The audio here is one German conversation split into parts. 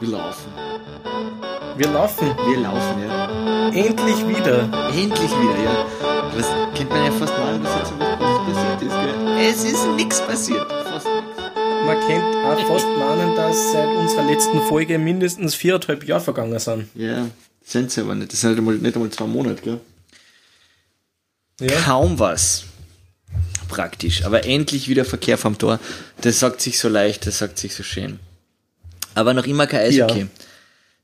Wir laufen. Wir laufen. Wir laufen, ja. Endlich wieder. Endlich wieder, ja. Was kennt man ja fast mal, was jetzt was passiert ist, gell? Es ist nichts passiert. Fast nichts. Man kennt auch fast meinen, dass seit unserer letzten Folge mindestens viereinhalb Jahre vergangen sind. Ja, sind sie aber nicht. Das sind nicht einmal, nicht einmal zwei Monate, gell? Ja. Kaum was. Praktisch. Aber endlich wieder Verkehr vom Tor. Das sagt sich so leicht, das sagt sich so schön. Aber noch immer kein Eishockey. Ja.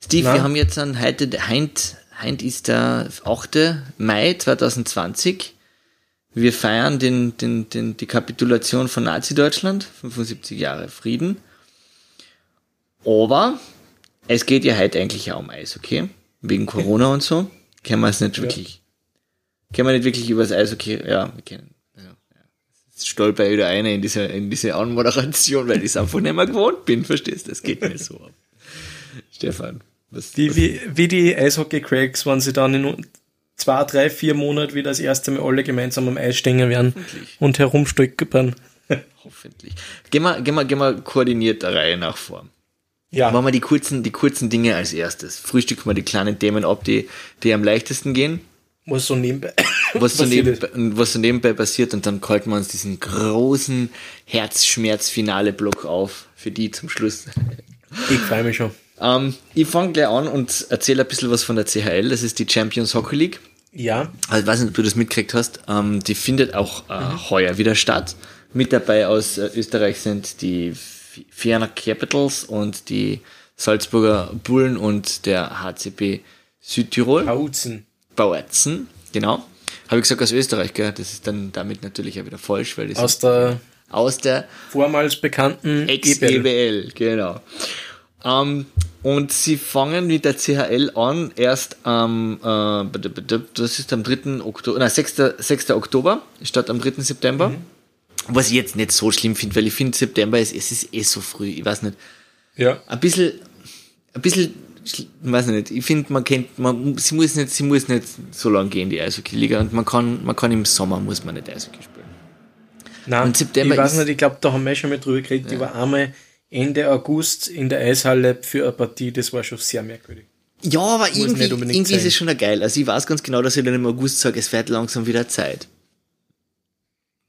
Steve, Nein. wir haben jetzt an heute, heint, heint ist der 8. Mai 2020. Wir feiern den, den, den, die Kapitulation von Nazi-Deutschland, 75 Jahre Frieden. Aber es geht ja heute eigentlich auch um Eishockey. Wegen Corona und so. Kennen wir es nicht wirklich. Kennen wir nicht wirklich über das Eishockey. Ja, wir kennen. Stolper wieder eine in diese, in diese Anmoderation, weil ich es einfach nicht mehr gewohnt bin, verstehst du? Das geht mir so ab. Stefan, was, Die, was wie, wie die Eishockey-Cracks, wenn sie dann in zwei, drei, vier Monaten wieder das erste Mal alle gemeinsam am Eis stehen werden und herumstolpern. hoffentlich. Gehen wir, gehen wir, gehen wir koordiniert der Reihe nach vor. Ja, Machen wir die kurzen, die kurzen Dinge als erstes. Frühstücken wir die kleinen Themen ab, die, die am leichtesten gehen. Was so nebenbei. was so, passiert nebenbei, was so nebenbei passiert und dann halten wir uns diesen großen Herzschmerz-Finale-Block auf für die zum Schluss. Ich freue mich schon. ähm, ich fange gleich an und erzähle ein bisschen was von der CHL. Das ist die Champions Hockey League. Ja, Also, ich weiß nicht, ob du das mitgekriegt hast. Ähm, die findet auch äh, heuer wieder statt. Mit dabei aus äh, Österreich sind die Vienna Capitals und die Salzburger Bullen und der HCP Südtirol. Pauzen. Bauerzen, genau. Habe ich gesagt aus Österreich, gell? Das ist dann damit natürlich auch wieder falsch, weil das Aus der aus der vormals bekannten E EBL. Ex-EBL, genau. Ähm, und sie fangen mit der CHL an, erst am, äh, das ist am 3. Oktober, nein, 6. 6. Oktober, statt am 3. September. Was ich jetzt nicht so schlimm finde, weil ich finde, September ist, es ist eh so früh, ich weiß nicht. Ja. Ein bisschen, ein bisschen, weiß nicht, ich finde, man kennt, man, sie muss nicht, sie muss nicht so lange gehen, die Eishockey-Liga, und man kann, man kann im Sommer, muss man nicht Eishockey spielen. Nein, Und September ich weiß nicht, ich glaube, da haben wir schon mal drüber geredet. Ich war einmal Ende August in der Eishalle für eine Partie, das war schon sehr merkwürdig. Ja, aber irgendwie, nicht unbedingt irgendwie ist es schon geil. Also ich weiß ganz genau, dass ich dann im August sage, es wird langsam wieder Zeit.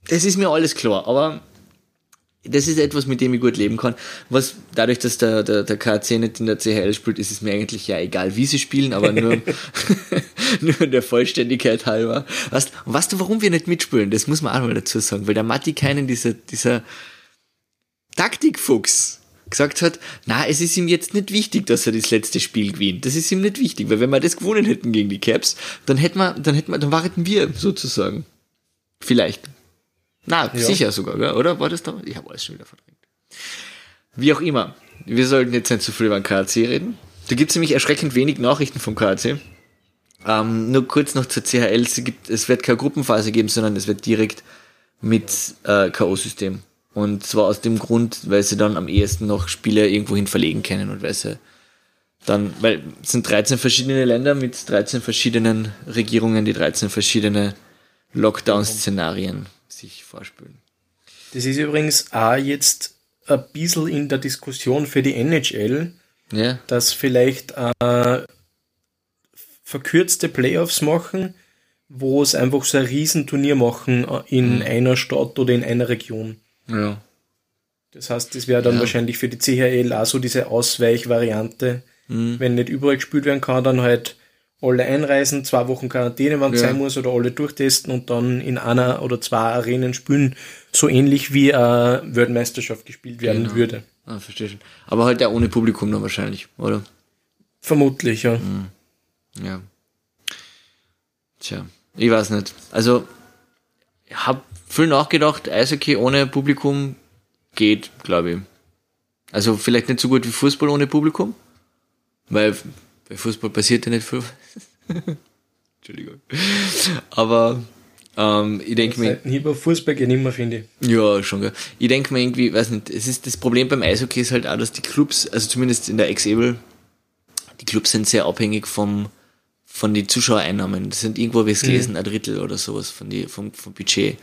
Das ist mir alles klar, aber das ist etwas, mit dem ich gut leben kann. Was dadurch, dass der, der, der KC nicht in der CHL spielt, ist es mir eigentlich ja egal, wie sie spielen, aber nur, nur der Vollständigkeit halber. Weißt, und weißt du, warum wir nicht mitspielen? Das muss man auch mal dazu sagen, weil der Matti keinen dieser, dieser Taktikfuchs gesagt hat, na, es ist ihm jetzt nicht wichtig, dass er das letzte Spiel gewinnt. Das ist ihm nicht wichtig, weil wenn wir das gewonnen hätten gegen die Caps, dann hätten wir, dann hätten wir, dann waren wir sozusagen. Vielleicht. Na, sicher sogar, gell? oder? War das da? Ich habe alles schon wieder verdrängt. Wie auch immer. Wir sollten jetzt nicht zu viel über den KAC reden. Da gibt es nämlich erschreckend wenig Nachrichten vom KAC. Ähm, nur kurz noch zur CHL. Es, gibt, es wird keine Gruppenphase geben, sondern es wird direkt mit äh, K.O.-System. Und zwar aus dem Grund, weil sie dann am ehesten noch Spiele irgendwohin verlegen können und weil sie dann, weil es sind 13 verschiedene Länder mit 13 verschiedenen Regierungen, die 13 verschiedene Lockdown-Szenarien sich vorspielen. Das ist übrigens auch jetzt ein bisschen in der Diskussion für die NHL, Ja, dass vielleicht äh, verkürzte Playoffs machen, wo es einfach so ein Riesenturnier machen äh, in einer Stadt oder in einer Region. ja. Das heißt, das wäre dann Ja. wahrscheinlich für die CHL auch so diese Ausweichvariante. Mhm. Wenn nicht überall gespielt werden kann, dann halt alle einreisen, zwei Wochen Quarantäne, wenn es Ja. sein muss, oder alle durchtesten und dann in einer oder zwei Arenen spielen, so ähnlich wie eine Weltmeisterschaft gespielt werden Genau. würde. Ah, verstehe schon. Aber halt ja ohne Publikum dann wahrscheinlich, oder? Vermutlich, ja. Mhm. Ja. Tja, ich weiß nicht. Also, ich hab viel nachgedacht, Eishockey ohne Publikum geht, glaube ich. Also vielleicht nicht so gut wie Fußball ohne Publikum, weil bei Fußball passiert ja nicht viel. Entschuldigung. Aber ähm, ich denke mir, Seitenhieb auf Fußball geht immer, finde ich. ja, schon, gell. Ich denke mir irgendwie, weiß nicht, es ist das Problem beim Eishockey ist halt auch, dass die Clubs, also zumindest in der Ex-Able, die Clubs sind sehr abhängig vom, von den Zuschauereinnahmen. Das sind irgendwo, wie es gelesen, ein Drittel oder sowas von die, vom, vom Budget.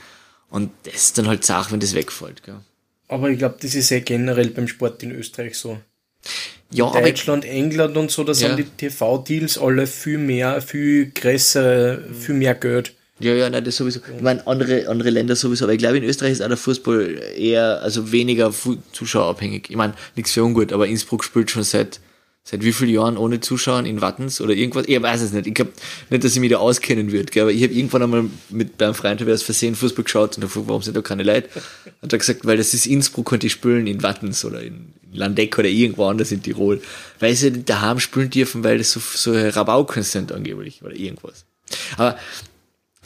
Und das ist dann halt Sache, wenn das wegfällt, gell. Aber ich glaube, das ist ja generell beim Sport in Österreich so. Ja, Deutschland, England und so, da Ja. sind die TV-Deals alle viel mehr, viel größer, viel mehr Geld. Ja, ja, nein, das sowieso. Ich meine, andere, andere Länder sowieso, aber ich glaube, in Österreich ist auch der Fußball eher, also weniger zuschauerabhängig. Ich meine, nichts für ungut, aber Innsbruck spielt schon seit, seit wie vielen Jahren ohne Zuschauer in Wattens oder irgendwas? Ich weiß es nicht. Ich glaube nicht, dass ich mich da auskennen würde, gell, aber ich habe irgendwann einmal mit beim Freund habe ich aus Versehen Fußball geschaut und gefragt, warum sind da keine Leute? Hat er gesagt, weil das ist Innsbruck und die spielen in Wattens oder in Landeck oder irgendwo anders in Tirol. Weil sie daheim spielen dürfen, weil das so, so Rabauken sind angeblich oder irgendwas. Aber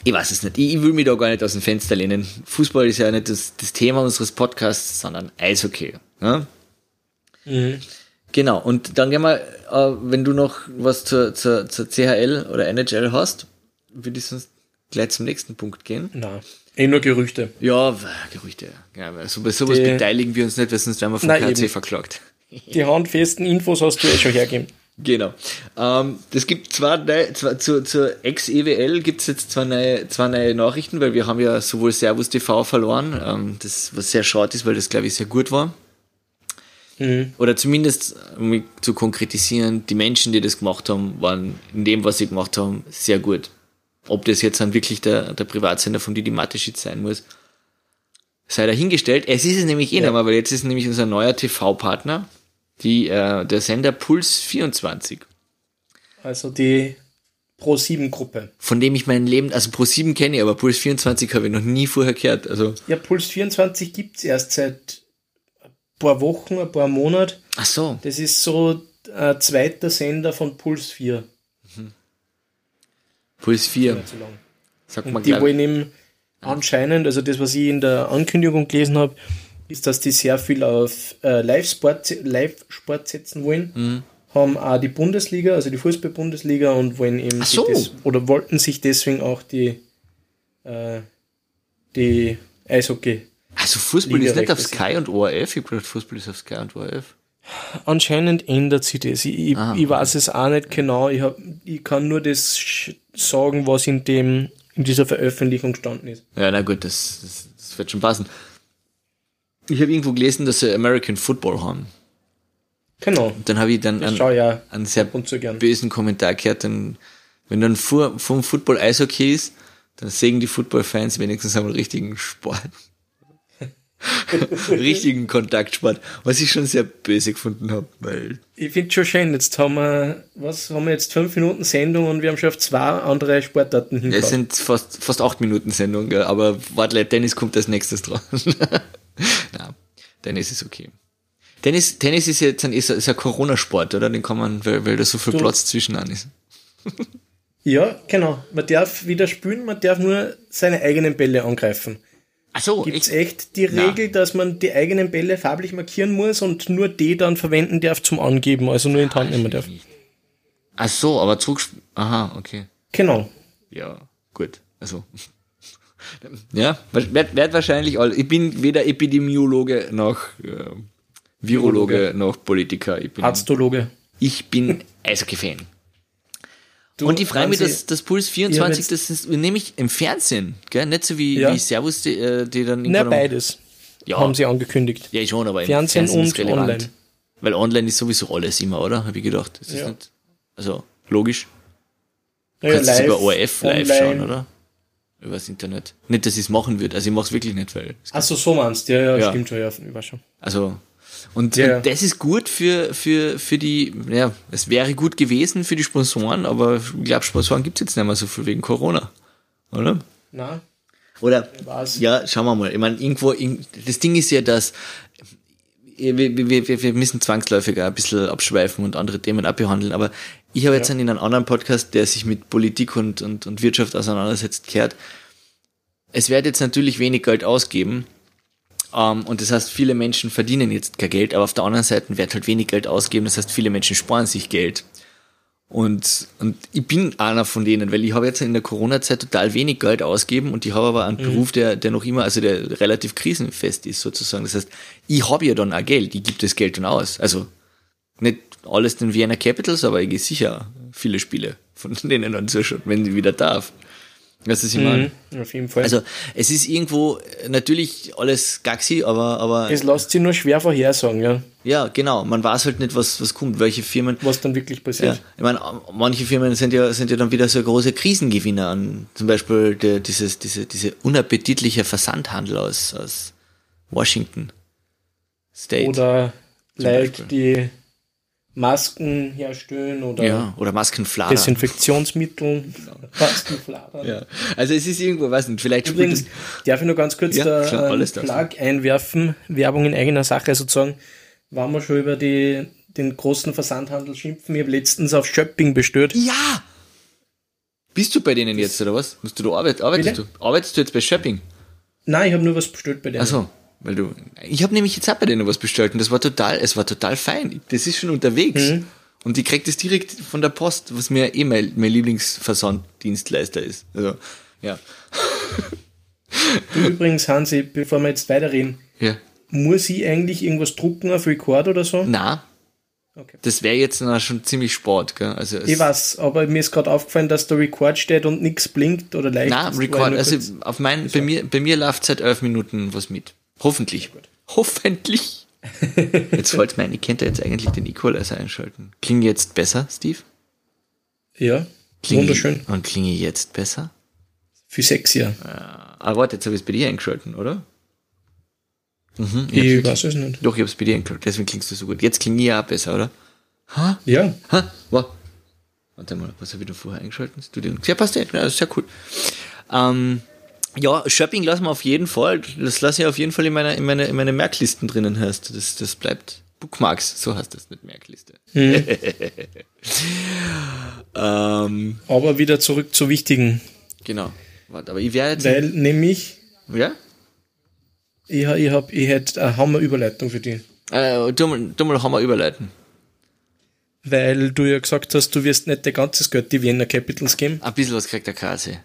ich weiß es nicht. Ich, ich will mich da gar nicht aus dem Fenster lehnen. Fußball ist ja nicht das, das Thema unseres Podcasts, sondern Eishockey. Ne? Genau. Und dann gehen wir, äh, wenn du noch was zur, zur, zur CHL oder NHL hast, würde ich sonst gleich zum nächsten Punkt gehen. Na, eh nur Gerüchte. Ja, Gerüchte. Ja, so, bei sowas Die- beteiligen wir uns nicht, weil sonst werden wir vom Nein, KC eben. verklagt. Die handfesten Infos hast du eh schon hergegeben. Genau. Ähm, das gibt zwar, neue, zwar zur, zur Ex-EWL gibt es jetzt zwei neue, zwei neue Nachrichten, weil wir haben ja sowohl Servus TV verloren, ähm, das was sehr schade ist, weil das glaube ich sehr gut war. Oder zumindest, um mich zu konkretisieren, die Menschen, die das gemacht haben, waren in dem, was sie gemacht haben, sehr gut. Ob das jetzt dann wirklich der, der Privatsender von Didi Mateschitz sein muss, sei dahingestellt. Es ist es nämlich eh Ja. mehr, weil jetzt ist nämlich unser neuer TV-Partner, die, äh, der Sender Puls 24, Also die Pro-7-Gruppe. von dem ich mein Leben, also Pro 7 kenne ich, aber Puls 24 habe ich noch nie vorher gehört. Also, Ja, Puls 24 gibt's erst seit paar Wochen, ein paar Monaten. ach so, Das ist so ein zweiter Sender von Puls 4. Puls 4, Nicht so lang. sagt man Die glaub, wollen eben anscheinend, also das, was ich in der Ankündigung gelesen habe, ist, dass die sehr viel auf äh, Live-Sport Live -Sport setzen wollen. Mhm. Haben auch die Bundesliga, also die Fußball-Bundesliga und wollen eben so. das, oder wollten sich deswegen auch die, äh, die Eishockey. Also Fußball ist nicht auf Sky und ORF, ich habe gedacht, Fußball ist auf Sky und ORF. Anscheinend ändert sich das. Ich, Ah, ich weiß es auch nicht genau. Ich, hab, ich kann nur das sagen, was in dem in dieser Veröffentlichung gestanden ist. Ja, na gut, das, das, das wird schon passen. Ich habe irgendwo gelesen, dass sie American Football haben. Genau. Dann habe ich dann einen, ja einen sehr und gern. bösen Kommentar gehört, dann, wenn dann vor, vom Football Eishockey ist, dann sägen die Football-Fans wenigstens einmal richtigen Sport. richtigen Kontaktsport, was ich schon sehr böse gefunden habe, weil Ich finde schon schön. Jetzt haben wir, was haben wir jetzt fünf Minuten Sendung und wir haben schon auf zwei andere Sportarten es hingebracht. sind fast, fast acht Minuten Sendung, aber warte, Tennis kommt als nächstes dran. Na, Tennis ist okay. Tennis, Tennis ist jetzt ein, ist, ein- ist ein Corona-Sport, oder? Den kann man, weil, weil da so viel Du- Platz zwischenan ist. Ja, genau. Man darf wieder spielen, man darf nur seine eigenen Bälle angreifen. So, Gibt es echt? die Na. Regel, dass man die eigenen Bälle farblich markieren muss und nur die dann verwenden darf zum Angeben, also nur in die Hand nehmen darf? Ach so, aber zurück, aha, okay. Genau. Ja, gut. Also. Ja, werd, werd wahrscheinlich all. Ich bin weder Epidemiologe noch äh, Virologe noch Politiker. Ich bin, Arztologe. ich bin Eishockey-Fan. Du, Und ich freue mich, dass das Puls ich hab 24, jetzt- das ist nämlich im Fernsehen, gell? Nicht so wie, Ja. wie Servus, die, äh, die dann Na, beides. Ja. Haben sie angekündigt. Ja, schon, aber im Fernsehen und online. Weil online ist sowieso alles immer, oder? Habe ich gedacht. Das ist Ja. nicht, also, logisch. Ja, kannst du live, über ORF live online. schauen, oder? Übers Internet. Nicht, dass ich es machen würde. Also ich mache es wirklich nicht, weil. Achso, so meinst du. Ja, ja, Ja. stimmt schon. Ja, ich schon. Also. Und, Ja. und das ist gut für, für, für die, ja, es wäre gut gewesen für die Sponsoren, aber ich glaube, Sponsoren gibt es jetzt nicht mehr so viel wegen Corona. Oder? Na, Oder? was? Ja, schauen wir mal. Ich meine, irgendwo, irg- das Ding ist ja, dass wir, wir, wir, wir müssen zwangsläufig auch ein bisschen abschweifen und andere Themen abbehandeln, aber ich habe jetzt Ja. in einem anderen Podcast, der sich mit Politik und, und, und Wirtschaft auseinandersetzt, gehört, es wird jetzt natürlich wenig Geld ausgeben, und das heißt, viele Menschen verdienen jetzt kein Geld, aber auf der anderen Seite wird halt wenig Geld ausgeben, das heißt, viele Menschen sparen sich Geld. Und, und ich bin einer von denen, weil ich habe jetzt in der Corona-Zeit total wenig Geld ausgeben und ich habe aber einen Beruf, der, der noch immer, also der relativ krisenfest ist sozusagen. Das heißt, ich habe ja dann auch Geld, ich gebe das Geld dann aus. Also nicht alles den Vienna Capitals, aber ich gehe sicher viele Spiele von denen dann zuschauen, wenn ich wieder darf. Was ich meine? Mhm, auf jeden Fall. Also, es ist irgendwo natürlich alles gaxi, aber, aber es lässt sich nur schwer vorhersagen, ja, ja, genau. Man weiß halt nicht, was, was kommt, welche Firmen. was dann wirklich Ja, passiert. ich meine, manche Firmen sind ja, sind ja dann wieder so große Krisengewinner an. Zum Beispiel der, dieses, diese, diese unappetitliche Versandhandel aus, aus Washington State. Oder Beispiel. die Masken herstellen oder ja, oder Maskenflader. Desinfektionsmittel, Maskenflader. Ja. Also es ist irgendwo, weiß nicht, vielleicht Übrigens, darf ich nur ganz kurz Ja, da einen du. Plug einwerfen, Werbung in eigener Sache sozusagen, waren wir schon über die, den großen Versandhandel schimpfen. Ich habe letztens auf Shopping bestellt. Ja! Bist du bei denen jetzt, oder was? Musst du da arbeiten? Arbeitest Bitte? du? Arbeitest du jetzt bei Shopping? Nein, ich habe nur was bestellt bei denen. Achso, weil du. Ich habe nämlich jetzt auch bei denen was bestellt und das war total, es war total fein. Das ist schon unterwegs. Mhm. Und die kriegt es direkt von der Post, was mir eh mein, mein Lieblingsversanddienstleister ist. Also, ja. Du übrigens, Hansi, bevor wir jetzt weiterreden, Ja. muss ich eigentlich irgendwas drucken auf Record oder so? Na, Okay. das wäre jetzt schon ziemlich Sport, gell? Also Ich weiß, aber mir ist gerade aufgefallen, dass der Record steht und nichts blinkt oder leicht. Na, Record, also auf mein, bei mir, bei mir läuft seit elf Minuten was mit. Hoffentlich. Hoffentlich. Jetzt fällt mir ein, ich könnte jetzt eigentlich den Equalizer einschalten. Klinge jetzt besser, Steve? ja, Klinge wunderschön. Und klinge jetzt besser? Für sechs Jahre. Ah, warte, jetzt habe ich es bei dir eingeschalten, oder? Mhm, Ich weiß es nicht. Doch, ich habe es bei dir eingeschaltet, deswegen klingst du so gut. Jetzt klinge ich auch besser, oder? Ha? Ja, Ha? Wow. Warte mal, was habe ich da vorher eingeschaltet? Studio. Ja, passt ja, ja, das ist sehr cool. Ähm, ja, Shopping lassen wir auf jeden Fall. Das lasse ich auf jeden Fall in meiner, in meine, in meine Merklisten drinnen heißt. Das, das bleibt Bookmarks, so heißt das, nicht Merkliste. ähm, aber wieder zurück zu wichtigen. genau. Warte, aber ich werde jetzt. Weil nämlich, ja? ich, ich, hab, ich hätte eine Hammer-Überleitung für dich. Äh, du mal, du mal Hammer überleiten. Weil du ja gesagt hast, du wirst nicht dein ganzes Geld die Vienna Capitals geben. Ein bisschen was kriegt der KC.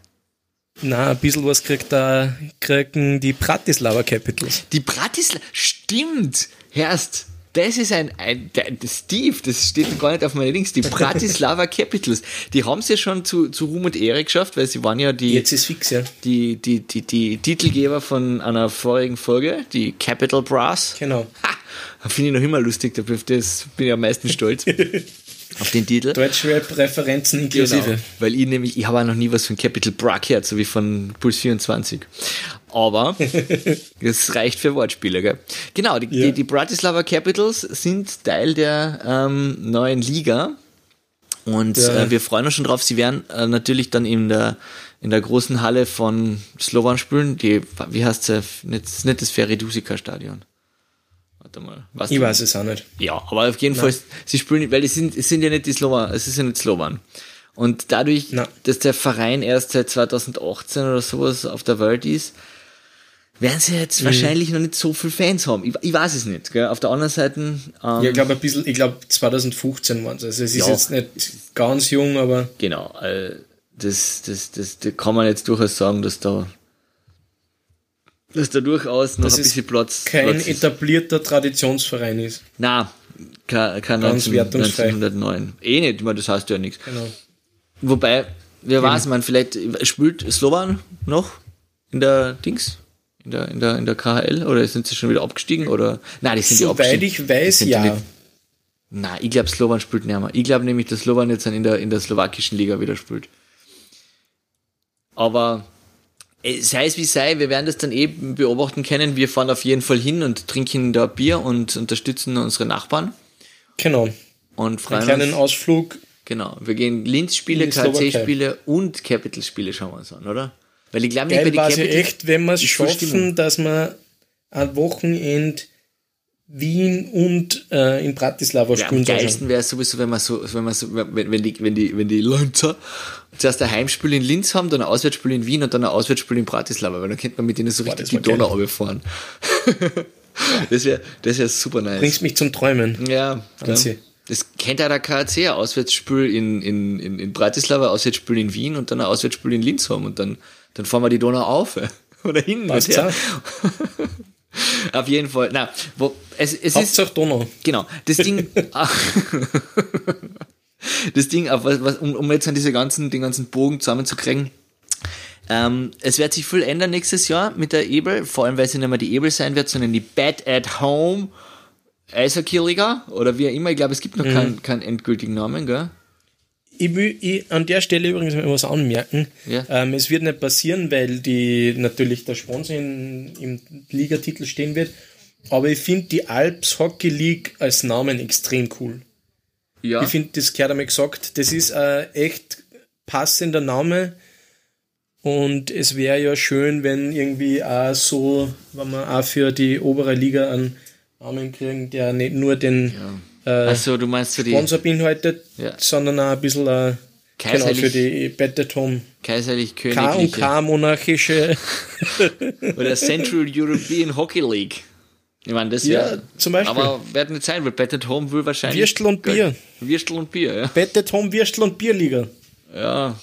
Na, ein bisschen was kriegt da, kriegen die Bratislava Capitals. Die Bratislava, stimmt, Herst, das ist ein, ein der Steve, das steht gar nicht auf meiner Links, die Bratislava Capitals, die haben es ja schon zu, zu Ruhm und Ehre geschafft, weil sie waren ja die, Jetzt ist fix, ja. die, die, die, die Titelgeber von einer vorigen Folge, die Capital Brass. Genau. Ha, finde ich noch immer lustig, da das bin ich am meisten stolz auf den Titel. Deutschrap-Referenzen inklusive. Genau, weil ich nämlich, ich habe auch noch nie was von Capital Bra gehört, so wie von Puls 24. Aber das reicht für Wortspiele, gell? Genau, die, Ja. die, die Bratislava Capitals sind Teil der ähm, neuen Liga. Und Ja. äh, wir freuen uns schon drauf. Sie werden äh, natürlich dann in der, in der großen Halle von Slovan spielen. Die, wie heißt sie? Nicht, nicht das Feridusika Stadion. Warte mal. Was Ich weiß es auch nicht. ja, aber auf jeden Fall, sie spielen, weil es sind, es sind ja nicht die Slowan, es ist ja nicht Slowan. Und dadurch, Na. dass der Verein erst seit 2018 oder sowas auf der Welt ist, werden sie jetzt wahrscheinlich noch nicht so viele Fans haben. Ich, ich weiß es nicht. Gell? Auf der anderen Seite, ähm, Ja, ich glaube ein bisschen, ich glaube 2015 waren es. Also es ist Ja. jetzt nicht ganz jung, aber genau, äh, das, das, das, das kann man jetzt durchaus sagen, dass da, dass da durchaus noch Das ein bisschen Platz, kein Platz etablierter Traditionsverein ist. Na, kein, kein Ganz 19, wertungsfrei. 1909. Eh nicht, ich meine, das heißt ja nichts. Genau. Wobei, wer weiß, man, vielleicht spielt Slovan noch in der Dings, in der, in der, in der KHL oder sind sie schon wieder abgestiegen oder, nein, die sind ja Soweit abgestiegen. ich weiß, ja. Nein, ich glaube, Slovan spielt nicht mehr. Ich glaube nämlich, dass Slovan jetzt dann in der, in der slowakischen Liga wieder spielt. Aber, sei es wie sei, wir werden das dann eben beobachten können. Wir fahren auf jeden Fall hin und trinken da Bier und unterstützen unsere Nachbarn Genau. und Einen freuen kleinen uns. Ausflug. Genau, wir gehen Linz-Spiele, die. KC-Spiele und Capital-Spiele schauen wir uns an, oder? Weil ich glaube nicht bei Geil es ja Capital- echt, wenn wir es schaffen, dass wir ein Wochenend Wien und äh, in Bratislava Ja, am spielen sollen. geilsten wäre es sowieso, wenn man so, wenn man so, wenn, wenn die, wenn die, wenn die Linzer zuerst ein Heimspiel in Linz haben, dann ein Auswärtsspiel in Wien und dann ein Auswärtsspiel in Bratislava, weil dann könnte man mit denen so Boah, richtig die Donau runterfahren. das wäre, das wäre super nice. Bringst mich zum Träumen. Ja, klar. Wahnsinn. Das kennt ja der KAC, ein Auswärtsspiel in, in, in, in Bratislava, ein Auswärtsspiel in Wien und dann ein Auswärtsspiel in Linz haben und dann, dann fahren wir die Donau auf. Oder hin Passt her. Auf jeden Fall. Na, wo, es, es ist, Hauptsache Donau. genau, das Ding, das Ding, was, um, um jetzt an diese ganzen, den ganzen Bogen zusammenzukriegen, Ähm, es wird sich viel ändern nächstes Jahr mit der Ebel, vor allem weil sie nicht mehr die Ebel sein wird, sondern die Bad at Home Eishockey-Liga oder wie auch immer. Ich glaube, es gibt noch mhm. keinen, keinen endgültigen Namen, gell? Ich will ich an der Stelle übrigens mal was anmerken. Ja. Ähm, es wird nicht passieren, weil die natürlich der Sponsor in, im Ligatitel stehen wird. Aber ich finde die Alps Hockey League als Namen extrem cool. Ja. Ich finde, das gehört einmal gesagt, das ist ein echt passender Name. Und es wäre ja schön, wenn irgendwie auch so, wenn man auch für die obere Liga einen Namen kriegen, der nicht nur den ja. Äh, so, du meinst für die, Sponsor beinhaltet, ja. sondern auch ein bisschen äh, genau, für die Bettetom. Kaiserlich K und K monarchische. Oder Central European Hockey League. Ich meine, das ja, wär, zum Beispiel. Aber wird nicht sein, weil Bettet Home will wahrscheinlich. Würstel und Bier. Würstel und Bier, ja. Bettet Home, Würstel und Bierliga. Ja,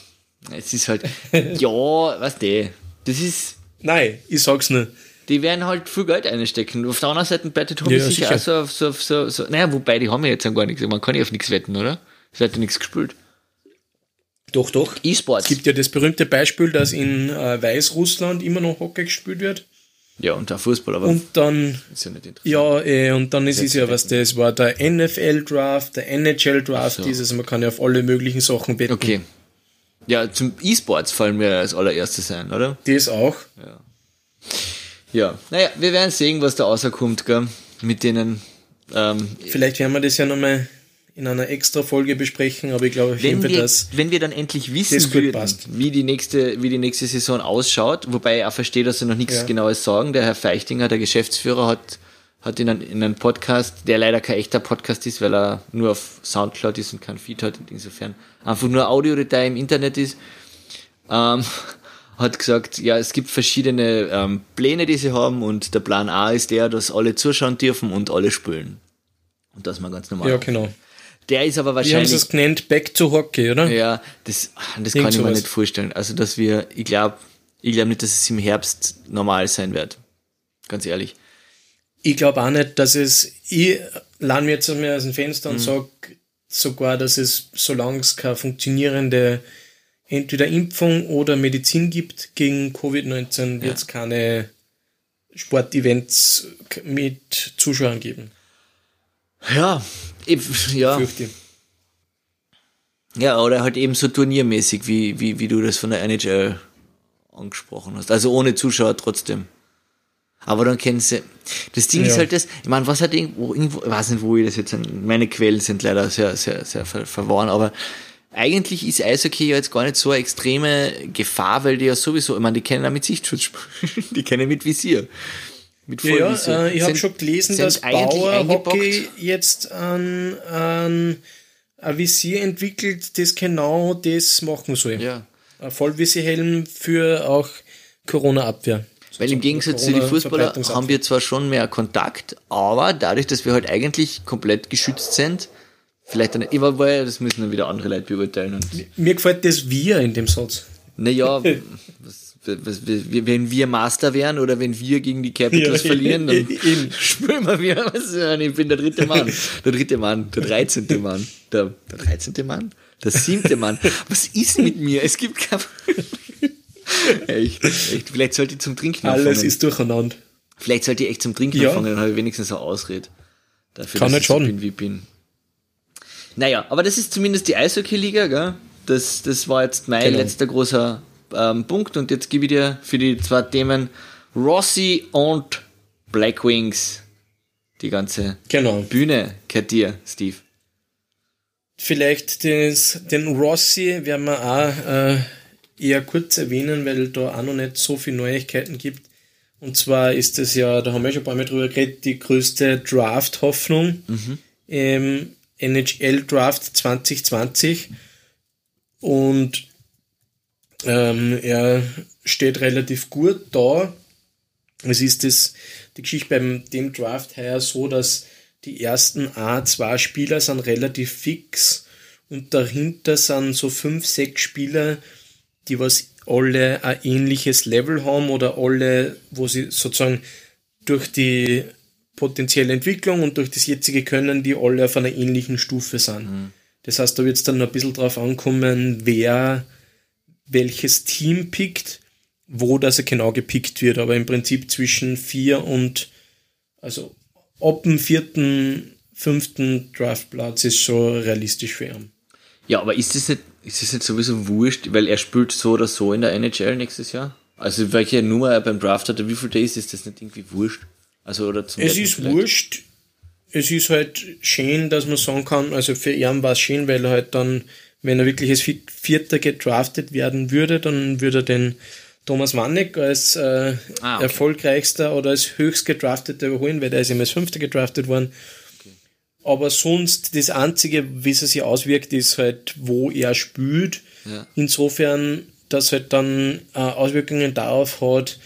es ist halt. ja, was du, das ist. Nein, ich sag's nicht. Die werden halt viel Geld einstecken. Auf der anderen Seite Bettet Home ja, sicher, sicher. auch so, so, so, so. Naja, wobei, die haben ja jetzt gar nichts. Man kann ja auf nichts wetten, oder? Es wird ja nichts gespielt. Doch, doch. E-Sports. Es gibt ja das berühmte Beispiel, dass in äh, Weißrussland immer noch Hockey gespielt wird. Ja, und der Fußball, aber und dann, ist ja nicht interessant. Ja, eh, und dann ist es ja, was das war, der NFL-Draft, der NHL-Draft, so. dieses, man kann ja auf alle möglichen Sachen wetten. Okay. Ja, zum E-Sports fallen wir als allererstes ein, oder? Das auch. Ja. Ja, naja, wir werden sehen, was da rauskommt, gell, mit denen. Ähm, Vielleicht werden wir das ja nochmal in einer extra Folge besprechen, aber ich glaube auf jeden Fall, dass wenn wir dann endlich wissen würden, wie die nächste wie die nächste Saison ausschaut, wobei ich auch verstehe, dass sie noch nichts ja. genaues sagen. Der Herr Feichtinger, der Geschäftsführer, hat hat in, einem, in einem Podcast, der leider kein echter Podcast ist, weil er nur auf Soundcloud ist und kein Feed hat, insofern einfach nur Audiodatei im Internet ist, ähm, hat gesagt, ja, es gibt verschiedene ähm, Pläne, die sie haben und der Plan A ist der, dass alle zuschauen dürfen und alle spülen. Und das mal ganz normal. Ja, genau. Der ist aber wahrscheinlich. Wie haben es genannt? Back to Hockey, oder? Ja, das, das kann ich mir nicht vorstellen. Also, dass wir, ich glaube, ich glaube nicht, dass es im Herbst normal sein wird. Ganz ehrlich. Ich glaube auch nicht, dass es, ich lade mir jetzt mal aus dem Fenster und mhm. sage sogar, dass es, solange es keine funktionierende entweder Impfung oder Medizin gibt gegen Covid-19, wird es ja. keine Sportevents mit Zuschauern geben. Ja, ich, ja. Fürchte. Ja, oder halt eben so turniermäßig, wie, wie, wie du das von der NHL angesprochen hast. Also ohne Zuschauer trotzdem. Aber dann kennen sie. Das Ding ja. ist halt das, ich meine, was hat irgendwo, irgendwo, ich weiß nicht, wo ich das jetzt, meine Quellen sind leider sehr, sehr, sehr ver verworren, aber eigentlich ist Eishockey ja jetzt gar nicht so eine extreme Gefahr, weil die ja sowieso, ich meine, die kennen ja mit Sichtschutz, die kennen mit Visier. Mit ja, äh, ich habe schon gelesen, dass Bauer Hockey jetzt ein, ein, ein Visier entwickelt, das genau das machen soll. Ja. Ein Vollvisierhelm für auch Corona-Abwehr. Weil im Gegensatz zu den Fußballern haben wir zwar schon mehr Kontakt, aber dadurch, dass wir halt eigentlich komplett geschützt sind, vielleicht dann, ich war, das müssen dann wieder andere Leute beurteilen. Mir gefällt das Wir in dem Satz. Naja, was, wenn wir Master wären oder wenn wir gegen die Capitals ja, verlieren, dann spüren wir wieder, was, ich bin der dritte Mann, der dritte Mann, der dreizehnte Mann, der, der dreizehnte Mann, der siebte Mann. Was ist mit mir? Es gibt kein... echt, echt, vielleicht sollte ich zum Trinken Alles anfangen. ist durcheinander. Vielleicht sollte ich echt zum Trinken ja. anfangen, dann habe ich wenigstens eine Ausrede. Dafür, Kann nicht schon. So bin, wie ich bin. Naja, aber das ist zumindest die Eishockey-Liga, gell? Das, das war jetzt mein genau. letzter großer ähm, Punkt und jetzt gebe ich dir für die zwei Themen Rossi und Black Wings die ganze genau. Bühne gehört dir, Steve. Vielleicht des, den Rossi werden wir auch äh, eher kurz erwähnen, weil da auch noch nicht so viele Neuigkeiten gibt. Und zwar ist es ja, da haben wir schon ein paar Mal drüber geredet, die größte Draft-Hoffnung mhm. im NHL Draft 2020. Und ähm, er steht relativ gut da. Es ist das, die Geschichte beim dem Draft heuer so, dass die ersten A2 Spieler sind relativ fix und dahinter sind so fünf, sechs Spieler, die was alle ein ähnliches Level haben oder alle, wo sie sozusagen durch die potenzielle Entwicklung und durch das jetzige Können, die alle auf einer ähnlichen Stufe sind. Mhm. Das heißt, da wird es dann noch ein bisschen drauf ankommen, wer welches Team pickt. wo das genau gepickt wird, aber im Prinzip zwischen vier und, also ab dem vierten, fünften Draftplatz ist schon realistisch für ihn. Ja, aber ist das nicht, ist das nicht sowieso wurscht, weil er spielt so oder so in der NHL nächstes Jahr? Also welche Nummer er beim Draft hat, wie viel Days ist das nicht irgendwie wurscht? Also oder zum Es ist vielleicht? wurscht. Es ist halt schön, dass man sagen kann, also für ihn war es schön, weil er halt dann, wenn er wirklich als Vierter gedraftet werden würde, dann würde er den Thomas Wanneck als äh, ah, okay. erfolgreichster oder als höchst gedrafteter überholen, weil der ist immer als Fünfter gedraftet worden. Okay. Aber sonst das Einzige, wie es sich auswirkt, ist halt, wo er spielt. Ja. Insofern, dass halt dann äh, Auswirkungen darauf hat,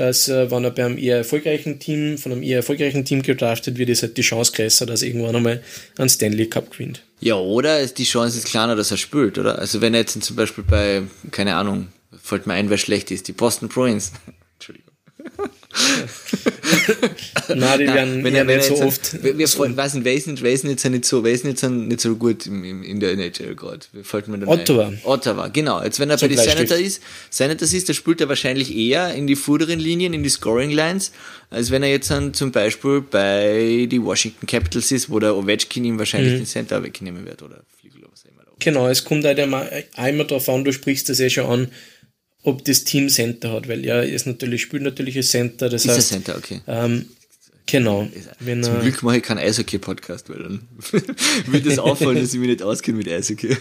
dass äh, wenn er bei einem eher erfolgreichen Team, von einem eher erfolgreichen Team gedraftet wird, ist halt die Chance größer, dass er irgendwann einmal einen Stanley Cup gewinnt. Ja, oder die Chance ist kleiner, dass er spielt, oder? Also wenn er jetzt zum Beispiel bei, keine Ahnung, fällt mir ein, wer schlecht ist. Die Boston Bruins. Entschuldigung. Nein, die werden wenn er, wenn nicht so oft. Wir, wir weiß nicht, wer ist nicht, wer ist jetzt nicht so, wer ist nicht so, nicht so gut im, im, in der NHL gerade? Fällt mir Ottawa. Ein. Ottawa, genau. Jetzt wenn er bei den Senator ist, Senators ist, da spielt er wahrscheinlich eher in die vorderen Linien, in die Scoring Lines, als wenn er jetzt dann zum Beispiel bei die Washington Capitals ist, wo der Ovechkin ihm wahrscheinlich mhm. den Center wegnehmen wird oder Flügel oder was immer. Genau, es kommt halt einmal darauf an, du sprichst das eh schon an, ob das Team Center hat, weil er ist natürlich, spielt natürlich ein Center. Das ist heißt, ein Center, okay. Ähm, genau. Wenn, Zum Glück mache ich keinen Eishockey-Podcast, weil dann wird das auffallen, dass ich mich nicht auskenne mit Eishockey.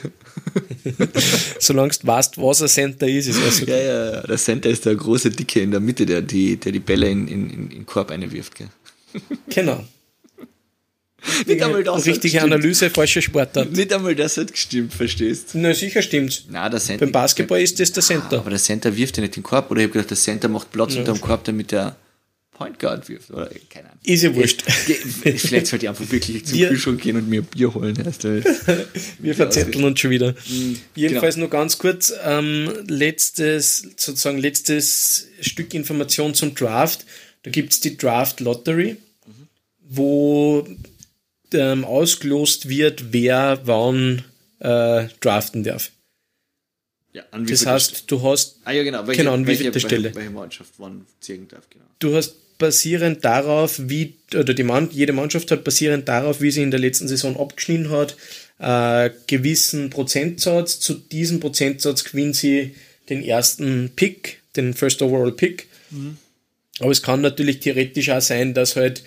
Solange du weißt, was ein Center ist, ist Eishockey. Ja, ja, ja. Der Center ist der große Dicke in der Mitte, der die, der die Bälle in, in, in den Korb einwirft. Gell? Genau. Nicht einmal das Richtige Analyse, falsche Sportart. Nicht einmal das hat gestimmt, verstehst du? Na, sicher stimmt's. Na, der Center. Beim Basketball ist das der Center. aber der Center wirft ja nicht den Korb, oder ich habe gedacht, der Center macht Platz ja. unter dem Korb, damit der Point Guard wirft, oder? Keine Ahnung. Ist ja wurscht. Vielleicht sollte ich einfach wirklich zum wir, Kühlschrank gehen und mir Bier holen. Erst wir verzetteln uns schon wieder. Mhm, Jedenfalls genau. nur ganz kurz, ähm, letztes, sozusagen letztes Stück Information zum Draft. Da gibt's die Draft Lottery, mhm. wo ähm, ausgelost wird, wer wann äh, draften darf. Ja, das heißt, du hast ah, ja, genau, welche, genau, an welche, welche Stelle. Welche Mannschaft wann ziehen darf, genau. Du hast basierend darauf, wie, oder die Mann, jede Mannschaft hat basierend darauf, wie sie in der letzten Saison abgeschnitten hat, äh, gewissen Prozentsatz. Zu diesem Prozentsatz gewinnt sie den ersten Pick, den First Overall Pick. Mhm. Aber es kann natürlich theoretisch auch sein, dass halt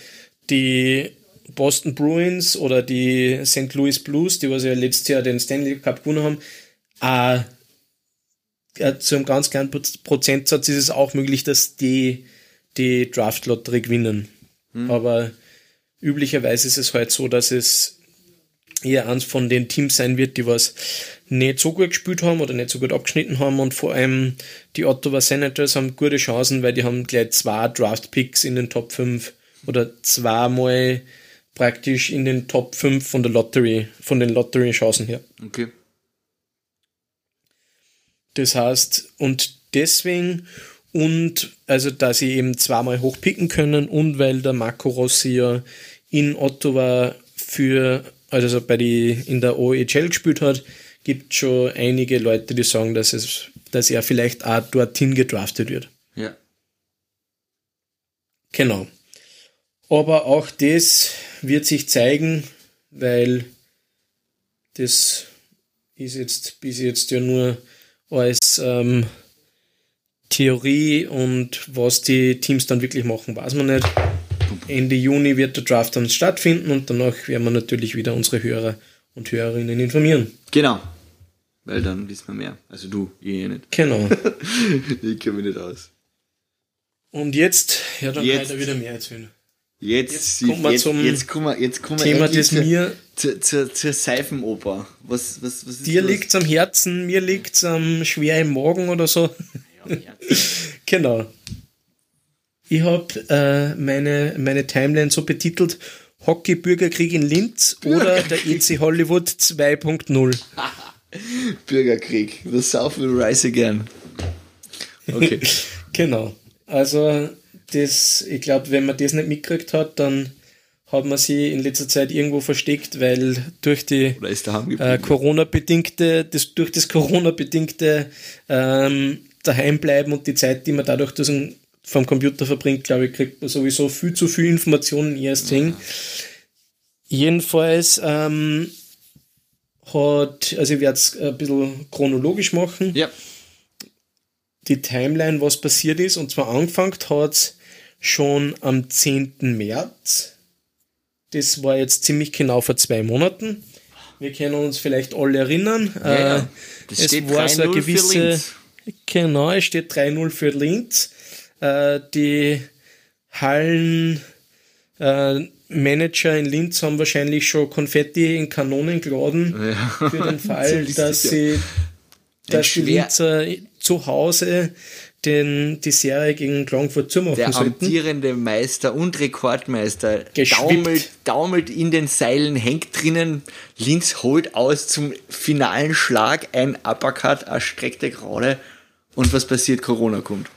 die Boston Bruins oder die St. Louis Blues, die was ja letztes Jahr den Stanley Cup gewonnen haben, äh, zu einem ganz kleinen Prozentsatz ist es auch möglich, dass die die Draft-Lotterie gewinnen. Hm. Aber üblicherweise ist es halt so, dass es eher eins von den Teams sein wird, die was nicht so gut gespielt haben oder nicht so gut abgeschnitten haben und vor allem die Ottawa Senators haben gute Chancen, weil die haben gleich zwei Draft-Picks in den Top 5 oder zweimal praktisch in den Top 5 von der Lottery, von den Lottery-Chancen her. Okay. Das heißt, und deswegen, und also da sie eben zweimal hochpicken können und weil der Marco Rossi ja in Ottawa für, also bei die, in der OEHL gespielt hat, gibt schon einige Leute, die sagen, dass es, dass er vielleicht auch dorthin gedraftet wird. Ja. Genau. Aber auch das wird sich zeigen, weil das ist jetzt bis jetzt ja nur als ähm, Theorie und was die Teams dann wirklich machen, weiß man nicht. Ende Juni wird der Draft dann stattfinden und danach werden wir natürlich wieder unsere Hörer und Hörerinnen informieren. Genau. Weil dann wissen wir mehr. Also du, ich eh nicht. Genau. ich kenne mich nicht aus. Und jetzt, ja, dann jetzt, wieder mehr erzählen. Jetzt, jetzt kommen wir jetzt, zum jetzt kommen wir, jetzt kommen Thema, das mir zur, zur, zur Seifenoper. Was, was, was ist Dir liegt es am Herzen, mir liegt es am schwer im Magen oder so. Ja, genau. Ich habe äh, meine, meine Timeline so betitelt: Hockey Bürgerkrieg in Linz oder der EC Hollywood 2.0. Bürgerkrieg. The South will rise again. Okay. genau. Also das, ich glaube, wenn man das nicht mitgekriegt hat, dann hat man sie in letzter Zeit irgendwo versteckt, weil durch die äh, Corona-bedingte, das, durch das Corona-bedingte ähm, daheim bleiben und die Zeit, die man dadurch vom Computer verbringt, glaube ich, kriegt man sowieso viel zu viel Informationen erst hin. Jedenfalls ähm, hat, also ich werde es ein bisschen chronologisch machen. Ja. Die Timeline, was passiert ist, und zwar angefangen hat es schon am 10. März. Das war jetzt ziemlich genau vor zwei Monaten. Wir können uns vielleicht alle erinnern. Ja, ja. Äh, es steht war so eine 3-0 für gewisse. Linz. Genau, es steht 3-0 für Linz. Äh, die Hallen. Äh, Manager in Linz haben wahrscheinlich schon Konfetti in Kanonen geladen Ja. für den Fall, dass sie dass die Linzer zu Hause den, die Serie gegen Klagenfurt zumachen Der sollten. amtierende Meister und Rekordmeister Geschwippt. daumelt, daumelt in den Seilen, hängt drinnen. Linz holt aus zum finalen Schlag ein Uppercut, eine streckte Gerade. Und was passiert? Corona kommt.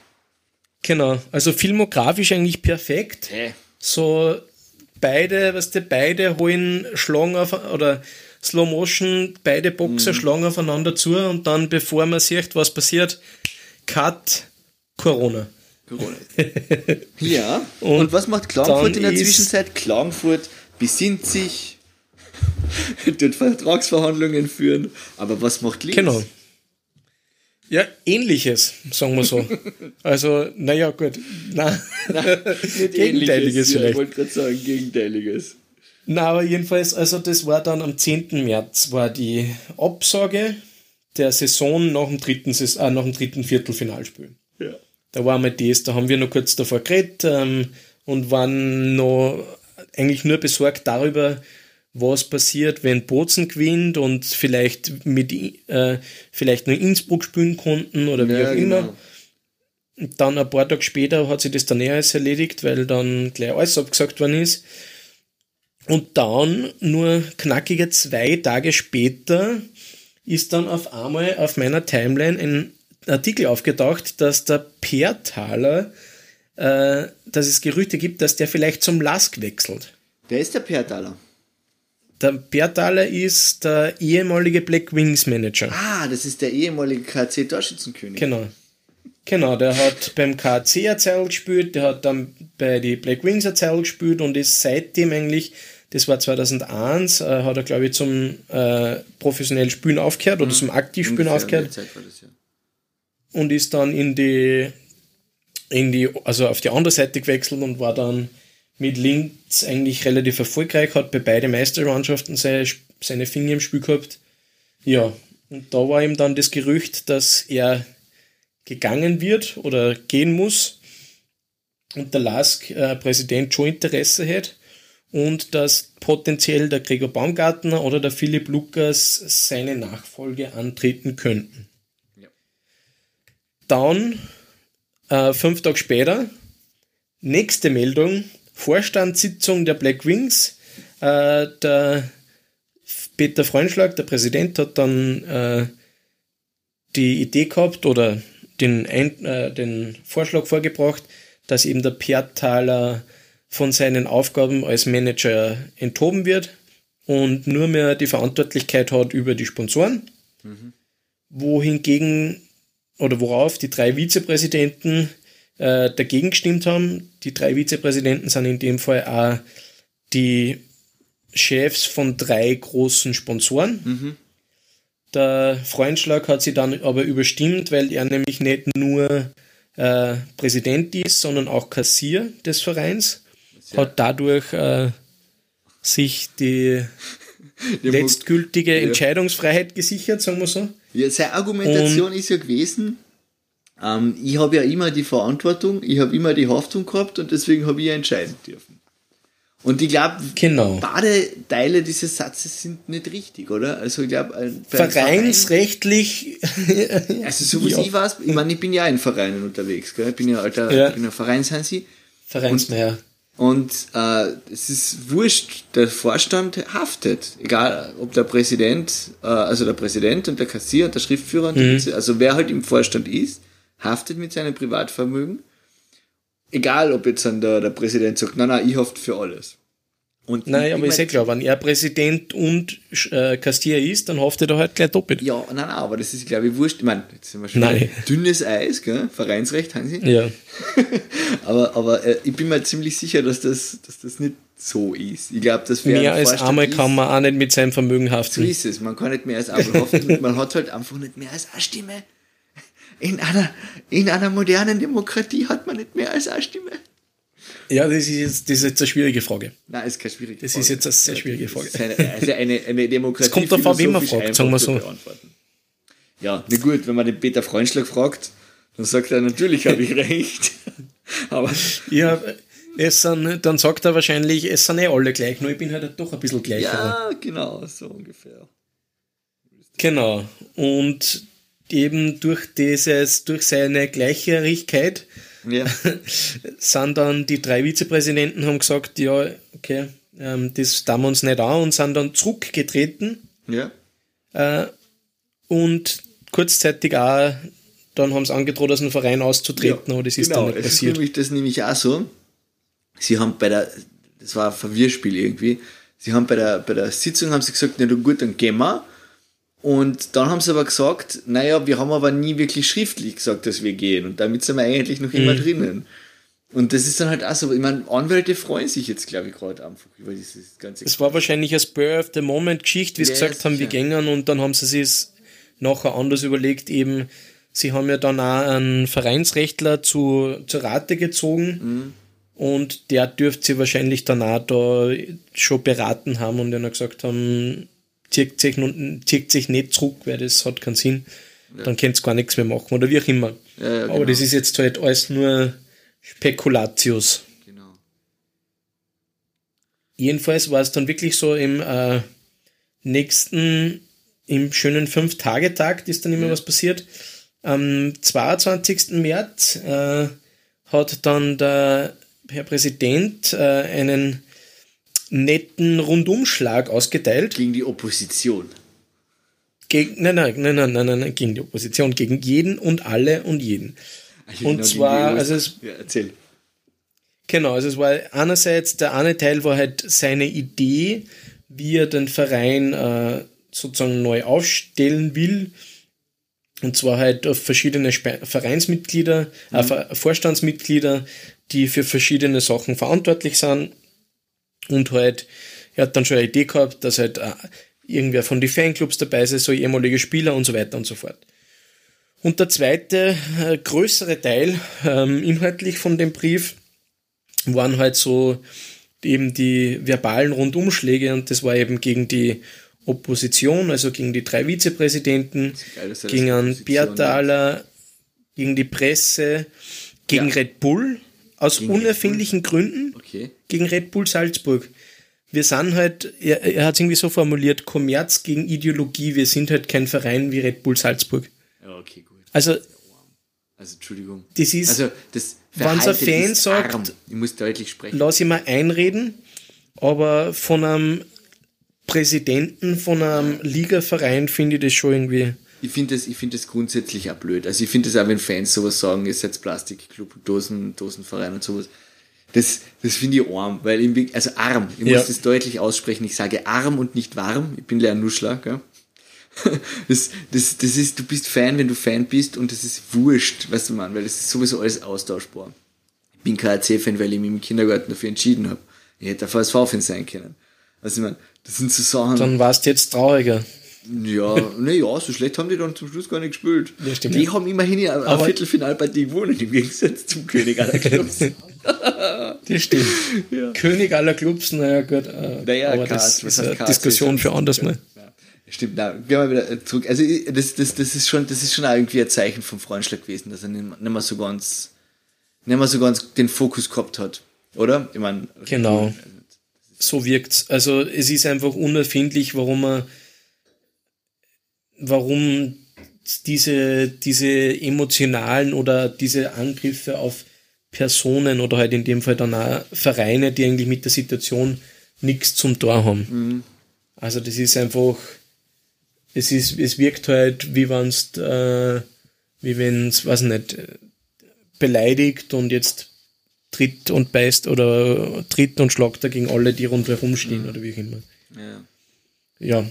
Genau, also filmografisch eigentlich perfekt. Hey. So beide, was weißt du, beide holen schlagen auf oder Slow Motion, beide Boxer Mhm. schlagen aufeinander zu und dann, bevor man sieht, was passiert, Cut, Corona. Corona. ja. Und, Und was macht Klagenfurt in der Zwischenzeit? Klagenfurt besinnt sich, tut Vertragsverhandlungen führen. Aber was macht Linz? Genau. Ja, ähnliches, sagen wir so. Also, naja, gut. Na, Gegenteiliges ja, Ich vielleicht. wollte gerade sagen, Gegenteiliges. Na, aber jedenfalls, also das war dann am 10. März, war die Absage der Saison nach dem dritten, äh, nach dem dritten Viertelfinalspiel. Ja. Da war mal das, da haben wir noch kurz davor geredet ähm, und waren noch eigentlich nur besorgt darüber, was passiert, wenn Bozen gewinnt und vielleicht mit äh, vielleicht nur Innsbruck spielen konnten oder wie Ja, auch immer. genau. Dann ein paar Tage später hat sich das dann eher alles erledigt, weil dann gleich alles abgesagt worden ist. Und dann, nur knackige zwei Tage später, ist dann auf einmal auf meiner Timeline ein Artikel aufgetaucht, dass der Pertaler, äh, dass es Gerüchte gibt, dass der vielleicht zum Lask wechselt. Wer ist der Pertaler? Der Pertaler ist der ehemalige Black Wings Manager. Ah, das ist der ehemalige KC-Torschützenkönig. Genau. Genau, der hat beim KC Zeit gespielt, der hat dann bei die Black Wings Zeit gespielt und ist seitdem eigentlich, das war 2001, äh, hat er glaube ich zum äh, professionellen Spielen aufgehört oder zum Aktivspielen Mhm. Ungefähr in aufgehört Zeit war das, ja. Und ist dann in die, in die, also auf die andere Seite gewechselt und war dann mit Linz eigentlich relativ erfolgreich, hat bei beiden Meistermannschaften seine, seine Finger im Spiel gehabt. Ja, und da war ihm dann das Gerücht, dass er gegangen wird oder gehen muss und der Lask äh, Präsident schon Interesse hat und dass potenziell der Gregor Baumgartner oder der Philipp Lukas seine Nachfolge antreten könnten. Dann, äh, fünf Tage später, nächste Meldung, Vorstandssitzung der Black Wings. Äh, der Peter Freundschlag, der Präsident, hat dann äh, die Idee gehabt oder den, Ein äh, den Vorschlag vorgebracht, dass eben der Pertaler von seinen Aufgaben als Manager enthoben wird und nur mehr die Verantwortlichkeit hat über die Sponsoren, wohingegen oder worauf die drei Vizepräsidenten äh, dagegen gestimmt haben. Die drei Vizepräsidenten sind in dem Fall auch die Chefs von drei großen Sponsoren. Der Freundschlag hat sie dann aber überstimmt, weil er nämlich nicht nur äh, Präsident ist, sondern auch Kassier des Vereins. Hat dadurch äh, sich die letztgültige Entscheidungsfreiheit gesichert, sagen wir so. Ja, seine Argumentation ist ja gewesen, ähm, ich habe ja immer die Verantwortung, ich habe immer die Haftung gehabt und deswegen habe ich ja entscheiden dürfen. Und ich glaube, Genau. beide Teile dieses Satzes sind nicht richtig, oder? Also ich glaube, Vereinsrechtlich, also so wie Ja. ich weiß, ich meine, ich bin ja in Vereinen unterwegs, gell? ich bin ja alter, Ja. ich bin ein Vereinshansi Vereinsmeier. Und äh, es ist wurscht, der Vorstand haftet, egal ob der Präsident, äh, also der Präsident und der Kassier und der Schriftführer, und Mhm. die, also wer halt im Vorstand ist, haftet mit seinem Privatvermögen, egal ob jetzt dann der, der Präsident sagt, nein, nein, ich hafte für alles. Und Nein, ich aber ist mir- eh klar, wenn er Präsident und äh, Castilla ist, dann hofft er da halt gleich doppelt. Ja, nein, nein, aber das ist, glaube ich, wurscht. Ich meine, jetzt sind wir schon Nein. dünnes Eis, gell? Vereinsrecht, haben Sie? Ja. aber aber äh, ich bin mir ziemlich sicher, dass das, dass das nicht so ist. Ich glaube, das wäre Mehr als Vorstand einmal ist- kann man auch nicht mit seinem Vermögen So haften. ist es. Man kann nicht mehr als einmal hoffen und man hat halt einfach nicht mehr als eine Stimme. In einer, in einer modernen Demokratie hat man nicht mehr als eine Stimme. Ja, das ist jetzt, das ist jetzt eine schwierige Frage. Nein, ist keine schwierige Das Frage. ist jetzt eine sehr schwierige Frage. Das ist eine, also eine, eine Demokratie. Es kommt an, wen man fragt, sagen wir so. Ja, na gut, wenn man den Peter Freundschlag fragt, dann sagt er, natürlich habe ich recht. Aber Ja, es sind, dann sagt er wahrscheinlich, es sind eh alle gleich, nur ich bin halt doch ein bisschen gleicher. ja, genau, so ungefähr. Genau. Und eben durch dieses, durch seine Gleichrigkeit Ja, sind dann die drei Vizepräsidenten haben gesagt, ja, okay, ähm, das tun wir uns nicht an und sind dann zurückgetreten ja. äh, und kurzzeitig auch, dann haben sie angedroht, aus dem Verein auszutreten, aber das ist genau, dann nicht passiert. nämlich, das nämlich auch so. Sie haben bei der, das war ein Verwirrspiel irgendwie, sie haben bei der, bei der Sitzung haben sie gesagt, na gut, dann gehen wir. Und dann haben sie aber gesagt, naja, wir haben aber nie wirklich schriftlich gesagt, dass wir gehen. Und damit sind wir eigentlich noch Mhm. immer drinnen. Und das ist dann halt auch so, ich meine, Anwälte freuen sich jetzt, glaube ich, gerade einfach über dieses ganze. Es war wahrscheinlich eine Spur of the Moment Geschichte, wie sie Ja, gesagt haben, wir sicher. gängen und dann haben sie sich nachher anders überlegt, eben, sie haben ja dann auch einen Vereinsrechtler zu, zur Rate gezogen Mhm. und der dürfte sie wahrscheinlich dann auch da schon beraten haben und dann gesagt haben, zieht sich, zieht sich nicht zurück, weil das hat keinen Sinn. Dann könnt ihr gar nichts mehr machen oder wie auch immer. Ja, ja, Aber genau. das ist jetzt halt alles nur Spekulatius. Genau. Jedenfalls war es dann wirklich so im äh, nächsten, im schönen Fünf-Tage-Tag, ist dann immer was passiert. Am 22. März äh, hat dann der Herr Präsident äh, einen netten Rundumschlag ausgeteilt. Gegen die Opposition. Gegen, nein, nein, nein, nein, nein, nein, gegen die Opposition, gegen jeden und alle und jeden. Also Und genau zwar, also es- Ja, erzähl. Genau, also es war einerseits, der eine Teil war halt seine Idee, wie er den Verein äh, sozusagen neu aufstellen will. Und zwar halt auf verschiedene Spe Vereinsmitglieder, äh, Ver Vorstandsmitglieder, die für verschiedene Sachen verantwortlich sind. Und halt, er hat dann schon eine Idee gehabt, dass halt äh, irgendwer von den Fanclubs dabei ist, so ehemalige Spieler und so weiter und so fort. Und der zweite, äh, größere Teil, ähm, inhaltlich von dem Brief, waren halt so eben die verbalen Rundumschläge und das war eben gegen die Opposition, also gegen die drei Vizepräsidenten, geil, gegen einen Bertaler, gegen die Presse, gegen Ja. Red Bull, aus Gegen unerfindlichen Gründen, Okay. gegen Red Bull Salzburg. Wir sind halt, er, er hat es irgendwie so formuliert, Kommerz gegen Ideologie, wir sind halt kein Verein wie Red Bull Salzburg. Ja, okay, gut. Also, Also, Entschuldigung. das ist, Also, das Wenn's ein Fan sagt- arm. Ich muss deutlich sprechen. lass ich mal einreden, aber von einem Präsidenten von einem Ligaverein finde ich das schon irgendwie. Ich finde das, ich find das grundsätzlich auch blöd. Also ich finde das auch, wenn Fans sowas sagen, ihr seid Plastikclub, Dosen, Dosenverein und sowas. Das, das finde ich arm, weil wirklich- also arm, ich Ja. muss das deutlich aussprechen. Ich sage arm und nicht warm. Ich bin leer Nuschler, gell? Das, das, das ist, du bist Fan, wenn du Fan bist und das ist wurscht, weißt du, man, weil das ist sowieso alles austauschbar. Ich bin KRC-Fan, weil ich mich im Kindergarten dafür entschieden habe. Ich hätte ein VSV-Fan sein können. Also ich meine, das sind so Sachen. Dann warst du jetzt trauriger. Ja, naja, so schlecht haben die dann zum Schluss gar nicht gespielt. Ja, stimmt, die ja. haben immerhin eine, eine Aber- Viertelfinalpartie gewonnen, im Gegensatz zum König aller Clubs. Das stimmt. König aller Clubs, naja gut. Äh, Naja, aber Karl, das ist eine? Diskussion für anders mal. Ja, stimmt, na, gehen wir wieder zurück. Also das, das, das, ist schon, das ist schon irgendwie ein Zeichen vom Freundschlag gewesen, dass er nicht, mehr so ganz nicht mehr so ganz den Fokus gehabt hat. Oder? Ich meine, Genau. So wirkt's. Also es ist einfach unerfindlich, warum man, warum diese, diese emotionalen oder diese Angriffe auf Personen oder halt in dem Fall dann auch Vereine, die eigentlich mit der Situation nichts zum Tor haben. Also das ist einfach, es ist, es wirkt halt, wie wenn's, äh, wie wenn's, weiß nicht, beleidigt und jetzt tritt und beißt oder tritt und schlagt dagegen alle, die rundherum stehen oder wie auch immer. Ja. Ja.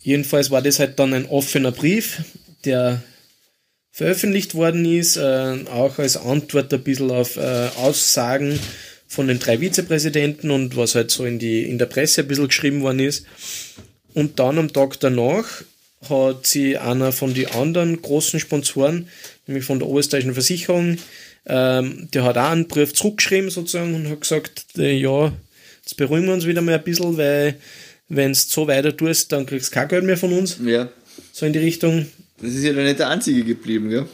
Jedenfalls war das halt dann ein offener Brief, der veröffentlicht worden ist, äh, auch als Antwort ein bisschen auf äh, Aussagen von den drei Vizepräsidenten und was halt so in, die, in der Presse ein bisschen geschrieben worden ist. Und dann am Tag danach hat sie einer von den anderen großen Sponsoren, nämlich von der Oberösterreichischen Versicherung, ähm, der hat auch einen Brief zurückgeschrieben sozusagen und hat gesagt, äh, ja, jetzt beruhigen wir uns wieder mal ein bisschen, weil wenn es so weiter tust, dann kriegst du kein Geld mehr von uns. ja. So in die Richtung. Das ist ja dann nicht der einzige geblieben, gell?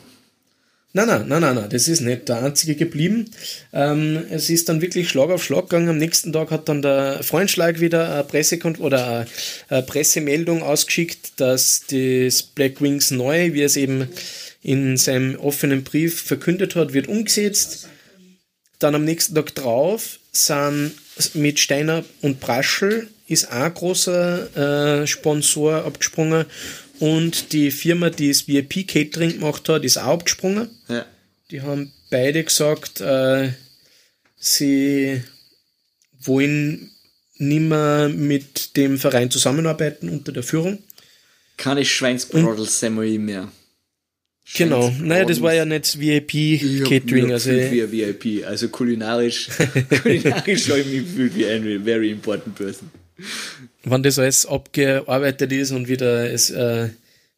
Nein, nein, nein, nein, nein, das ist nicht der einzige geblieben. Ähm, es ist dann wirklich Schlag auf Schlag gegangen. Am nächsten Tag hat dann der Freundschlag wieder eine Pressekon oder eine, Pressemeldung ausgeschickt, dass das Black Wings neu, wie es eben in seinem offenen Brief verkündet hat, wird umgesetzt. Dann am nächsten Tag drauf sind mit Steiner und Braschel ist auch ein großer äh, Sponsor abgesprungen und die Firma, die das VIP Catering gemacht hat, ist auch abgesprungen. Ja. Die haben beide gesagt, äh, sie wollen nimmer mit dem Verein zusammenarbeiten unter der Führung. Keine Schweinsbrodel Samuel mehr. Genau. Naja, das war ja nicht VIP Catering. Also, wie ein VIP. Also kulinarisch, kulinarisch habe ich mich gefühlt wie ein very important person. Wenn das alles abgearbeitet ist und wieder es äh,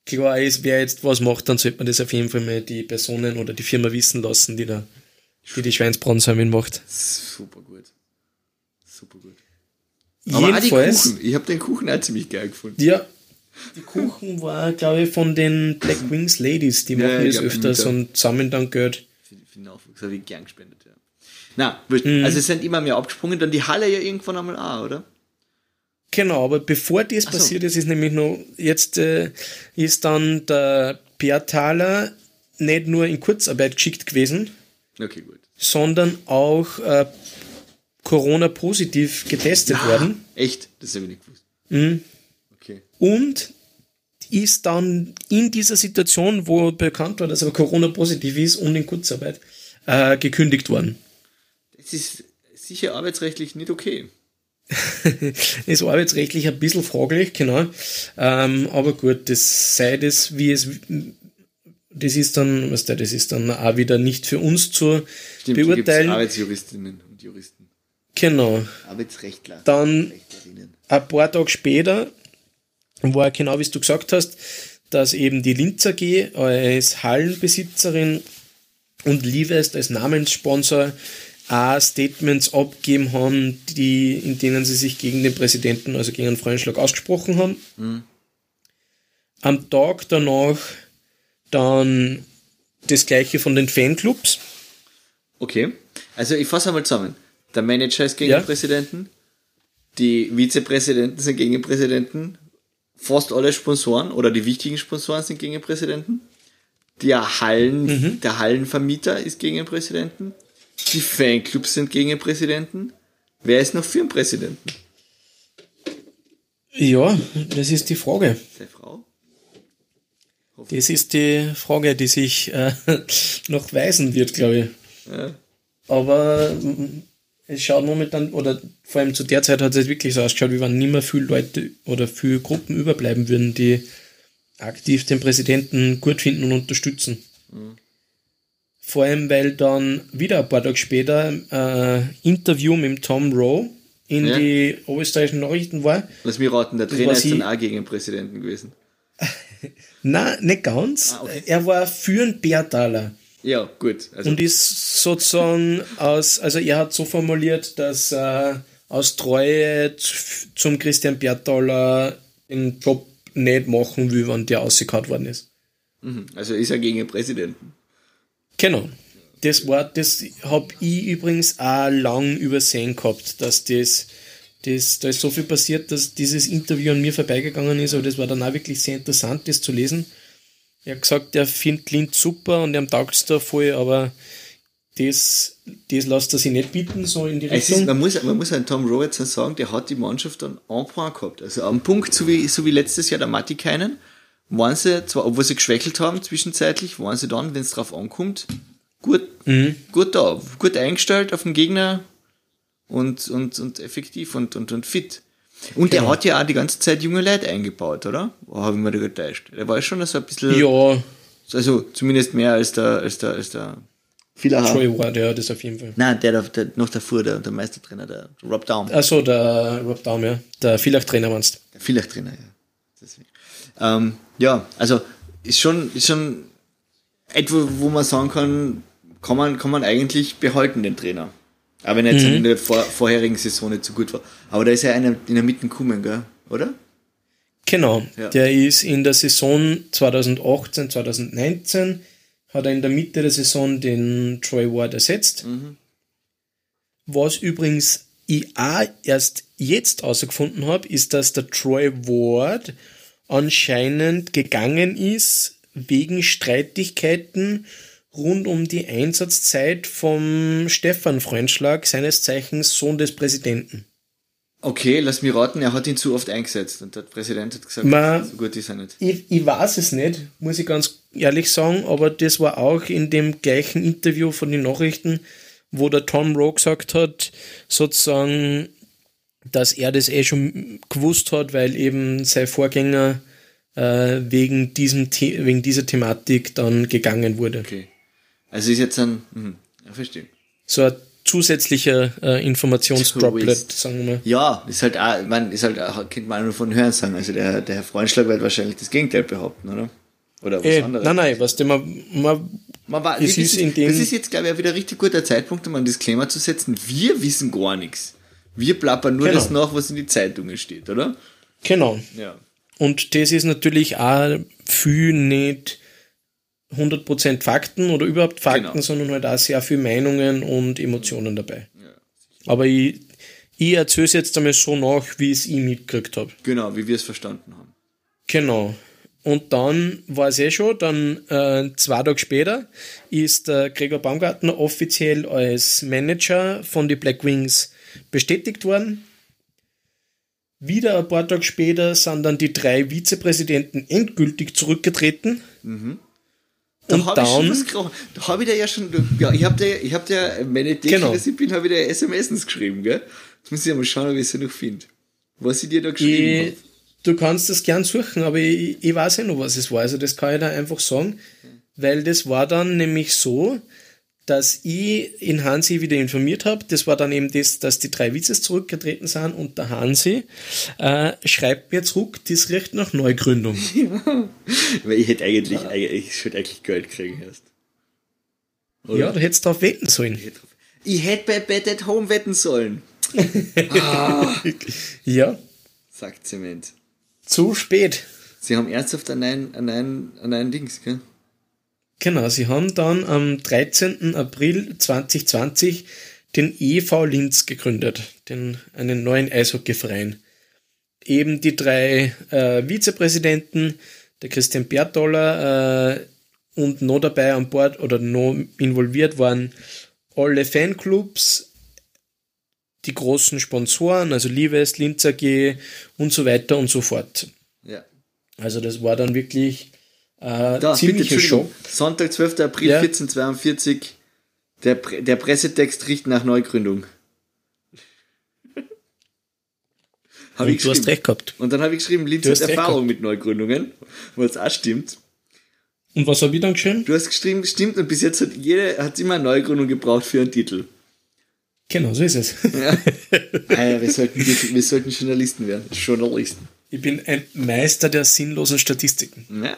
klar ist, wer jetzt was macht, dann sollte man das auf jeden Fall mal die Personen oder die Firma wissen lassen, die da die, die Schweinsbrannsalmin macht. Super gut. Super gut. Aber auch die Jedenfalls, Kuchen. Ich habe den Kuchen auch ziemlich geil gefunden. ja, die Kuchen war, glaube ich, von den Black Wings Ladies, die Ja, machen ich das öfters und sammeln dann Geld. Für, für den Nachwuchs habe ich gern gespendet, ja. Na. Mhm. also es sind immer mehr abgesprungen, dann die Halle ja irgendwann einmal auch, oder? Genau, aber bevor das so. passiert ist, ist nämlich noch, jetzt äh, ist dann der Pertaler nicht nur in Kurzarbeit geschickt gewesen, Okay, sondern auch äh, Corona-positiv getestet worden Echt? Das habe ich nicht gewusst. Mhm. Okay. und ist dann in dieser Situation, wo bekannt war, dass er Corona-positiv ist und in Kurzarbeit, äh, gekündigt worden. Das ist sicher arbeitsrechtlich nicht okay. ist arbeitsrechtlich ein bisschen fraglich, genau. Ähm, aber gut, das sei das, wie es, das ist dann, was der, das ist dann auch wieder nicht für uns zu Stimmt, beurteilen. Arbeitsjuristinnen und Juristen. Genau. Arbeitsrechtler. Dann ein paar Tage später war genau wie du gesagt hast, dass eben die Linz AG als Hallenbesitzerin und Livest als Namenssponsor auch Statements abgegeben haben, die, in denen sie sich gegen den Präsidenten, also gegen einen Freundschlag ausgesprochen haben. Am Tag danach dann das gleiche von den Fanclubs. Okay. Also ich fasse einmal zusammen. Der Manager ist gegen Ja. den Präsidenten, die Vizepräsidenten sind gegen den Präsidenten, fast alle Sponsoren oder die wichtigen Sponsoren sind gegen den Präsidenten, der Hallen, der Hallenvermieter ist gegen den Präsidenten, die Fanclubs sind gegen den Präsidenten. Wer ist noch für den Präsidenten? Ja, das ist die Frage. Seine Frau? Das ist die Frage, die sich äh, noch weisen wird, glaube ich. Ja. Aber mm, es schaut momentan, oder vor allem zu der Zeit hat es wirklich so ausgeschaut, wie wenn nicht mehr viele Leute oder viele Gruppen überbleiben würden, die aktiv den Präsidenten gut finden und unterstützen. Vor allem, weil dann wieder ein paar Tage später äh, Interview mit Tom Rowe in Ja. die oberösterreichischen Nachrichten war. Lass mich raten, der Trainer ist dann auch gegen den Präsidenten gewesen. Na, nicht ganz. Ah, okay. Er war für einen Bärtaler. Ja, gut. Also, Und ist sozusagen aus, also er hat so formuliert, dass er aus Treue zum Christian Bertaler den Job nicht machen will, wenn der ausgekaut worden ist. mhm. also ist er gegen den Präsidenten. Genau. Das war, das habe ich übrigens auch lang übersehen gehabt, dass das, das, da ist so viel passiert, dass dieses Interview an mir vorbeigegangen ist, aber das war dann auch wirklich sehr interessant, das zu lesen. Er hat gesagt, er findet Lind super und er taugt es da voll, aber das, das lässt er sich nicht bieten, so in die Es ist, Richtung. man, muss, man muss an Tom jetzt sagen, der hat die Mannschaft dann en point gehabt. Also am Punkt, so wie, so wie letztes Jahr der Matti keinen, waren sie, zwar, obwohl sie geschwächelt haben zwischenzeitlich, waren sie dann, wenn es drauf ankommt, gut, gut da, gut eingestellt auf den Gegner und, und, und effektiv und, und, und fit. Und der Genau. hat ja auch die ganze Zeit junge Leute eingebaut, oder? Oh, habe ich mir da getäuscht. Der war schon so ein bisschen, Ja, also zumindest mehr als der, als der, als der Vieler Troy Ward, ja, das auf jeden Fall. Nein, der, der, der noch davor, der, der Meistertrainer, der Rob Down. Achso, der Rob Daum, ja. Der Villach-Trainer meinst Der Vielleicht-Trainer, ja. Deswegen. Ähm, ja, also ist schon, ist schon etwa, wo man sagen kann, kann man, kann man eigentlich behalten, den Trainer. Aber wenn er jetzt in der vor, vorherigen Saison nicht so gut war. Aber da ist ja einer in der Mitte gekommen, gell? oder? Genau, Ja. der ist in der Saison 2018, 2019, hat er in der Mitte der Saison den Troy Ward ersetzt. Was übrigens ich auch erst jetzt herausgefunden habe, ist, dass der Troy Ward anscheinend gegangen ist wegen Streitigkeiten rund um die Einsatzzeit vom Stefan Freundschlag, seines Zeichens Sohn des Präsidenten. Okay, lass mich raten, er hat ihn zu oft eingesetzt und der Präsident hat gesagt, Ma- so gut ist er nicht. Ich, ich weiß es nicht, muss ich ganz ehrlich sagen, aber das war auch in dem gleichen Interview von den Nachrichten, wo der Tom Rowe gesagt hat, sozusagen, dass er das eh schon gewusst hat, weil eben sein Vorgänger äh, wegen, diesem The wegen dieser Thematik dann gegangen wurde. Okay. Also ist jetzt ein, mhm, ja, verstehe. So ein zusätzlicher äh, Informationsdroplet, sagen wir mal. Ja, ist halt auch, man ist halt auch, kennt man nur von Hören sagen. Also der, der Herr Freundschlag wird wahrscheinlich das Gegenteil behaupten, oder? Oder was Äh, anderes. nein, nein, was dem man, man Man war, Es wir ist wissen- in dem- das ist jetzt, glaube ich, auch wieder ein richtig guter Zeitpunkt, um einen Disclaimer zu setzen. Wir wissen gar nichts. Wir plappern nur Genau. das nach, was in die Zeitungen steht, oder? genau. Ja. Und das ist natürlich auch viel nicht 100% Fakten oder überhaupt Fakten, Genau. sondern halt auch sehr viel Meinungen und Emotionen dabei. Aber ich, ich erzähle es jetzt einmal so nach, wie ich es ich mitgekriegt habe. Genau, wie wir es verstanden haben. Genau. Und dann war es eh schon, dann äh, zwei Tage später ist der Gregor Baumgartner offiziell als Manager von die Black Wings bestätigt worden. Wieder ein paar Tage später sind dann die drei Vizepräsidenten endgültig zurückgetreten. Da Und habe ich schon was. Da habe ich dir ja schon, ja, ich habe dir, ich habe dir, meine Idee, Genau. dass ich bin, habe ich dir SMSens geschrieben, gell? Jetzt muss ich ja mal schauen, ob ich sie noch finde. Was ich dir da geschrieben Ich, du kannst das gern suchen, aber ich, ich weiß ja noch, was es war. Also das kann ich da einfach sagen, weil das war dann nämlich so, dass ich in Hansi wieder informiert habe. Das war dann eben das, dass die drei Vizes zurückgetreten sind und der Hansi äh, schreibt mir zurück, das riecht nach Neugründung. habe. Weil ich hätte eigentlich, eigentlich, ich hätte eigentlich Geld kriegen erst. Oder? Ja, du hättest darauf wetten sollen. Ich hätte bei Bet at Home wetten sollen, Ja, sagt Zement. zu spät. Sie haben ernsthaft an einen, an einen, an einen Dings, gell? Genau, sie haben dann am 13. April 2020 den EV Linz gegründet, den, einen neuen Eishockeyverein. Eben die drei äh, Vizepräsidenten, der Christian Bertoller äh, und noch dabei an Bord oder noch involviert waren alle Fanclubs, die großen Sponsoren, also Lives, Linz AG und so weiter und so fort. Ja. Also das war dann wirklich äh, Da, ziemliche. Show. Sonntag, 12. April, Ja. 1442. Der, Pre der Pressetext riecht nach Neugründung. Hab Und du hast recht gehabt. Und dann habe ich geschrieben, Linz Du hat Erfahrung mit Neugründungen, was auch stimmt. Und was habe ich dann geschrieben? Du hast geschrieben, stimmt, und bis jetzt hat jeder hat immer eine Neugründung gebraucht für einen Titel. Genau, so ist es. Ja. Ah, wir, sollten, wir sollten Journalisten werden. Journalisten. Ich bin ein Meister der sinnlosen Statistiken. Ja.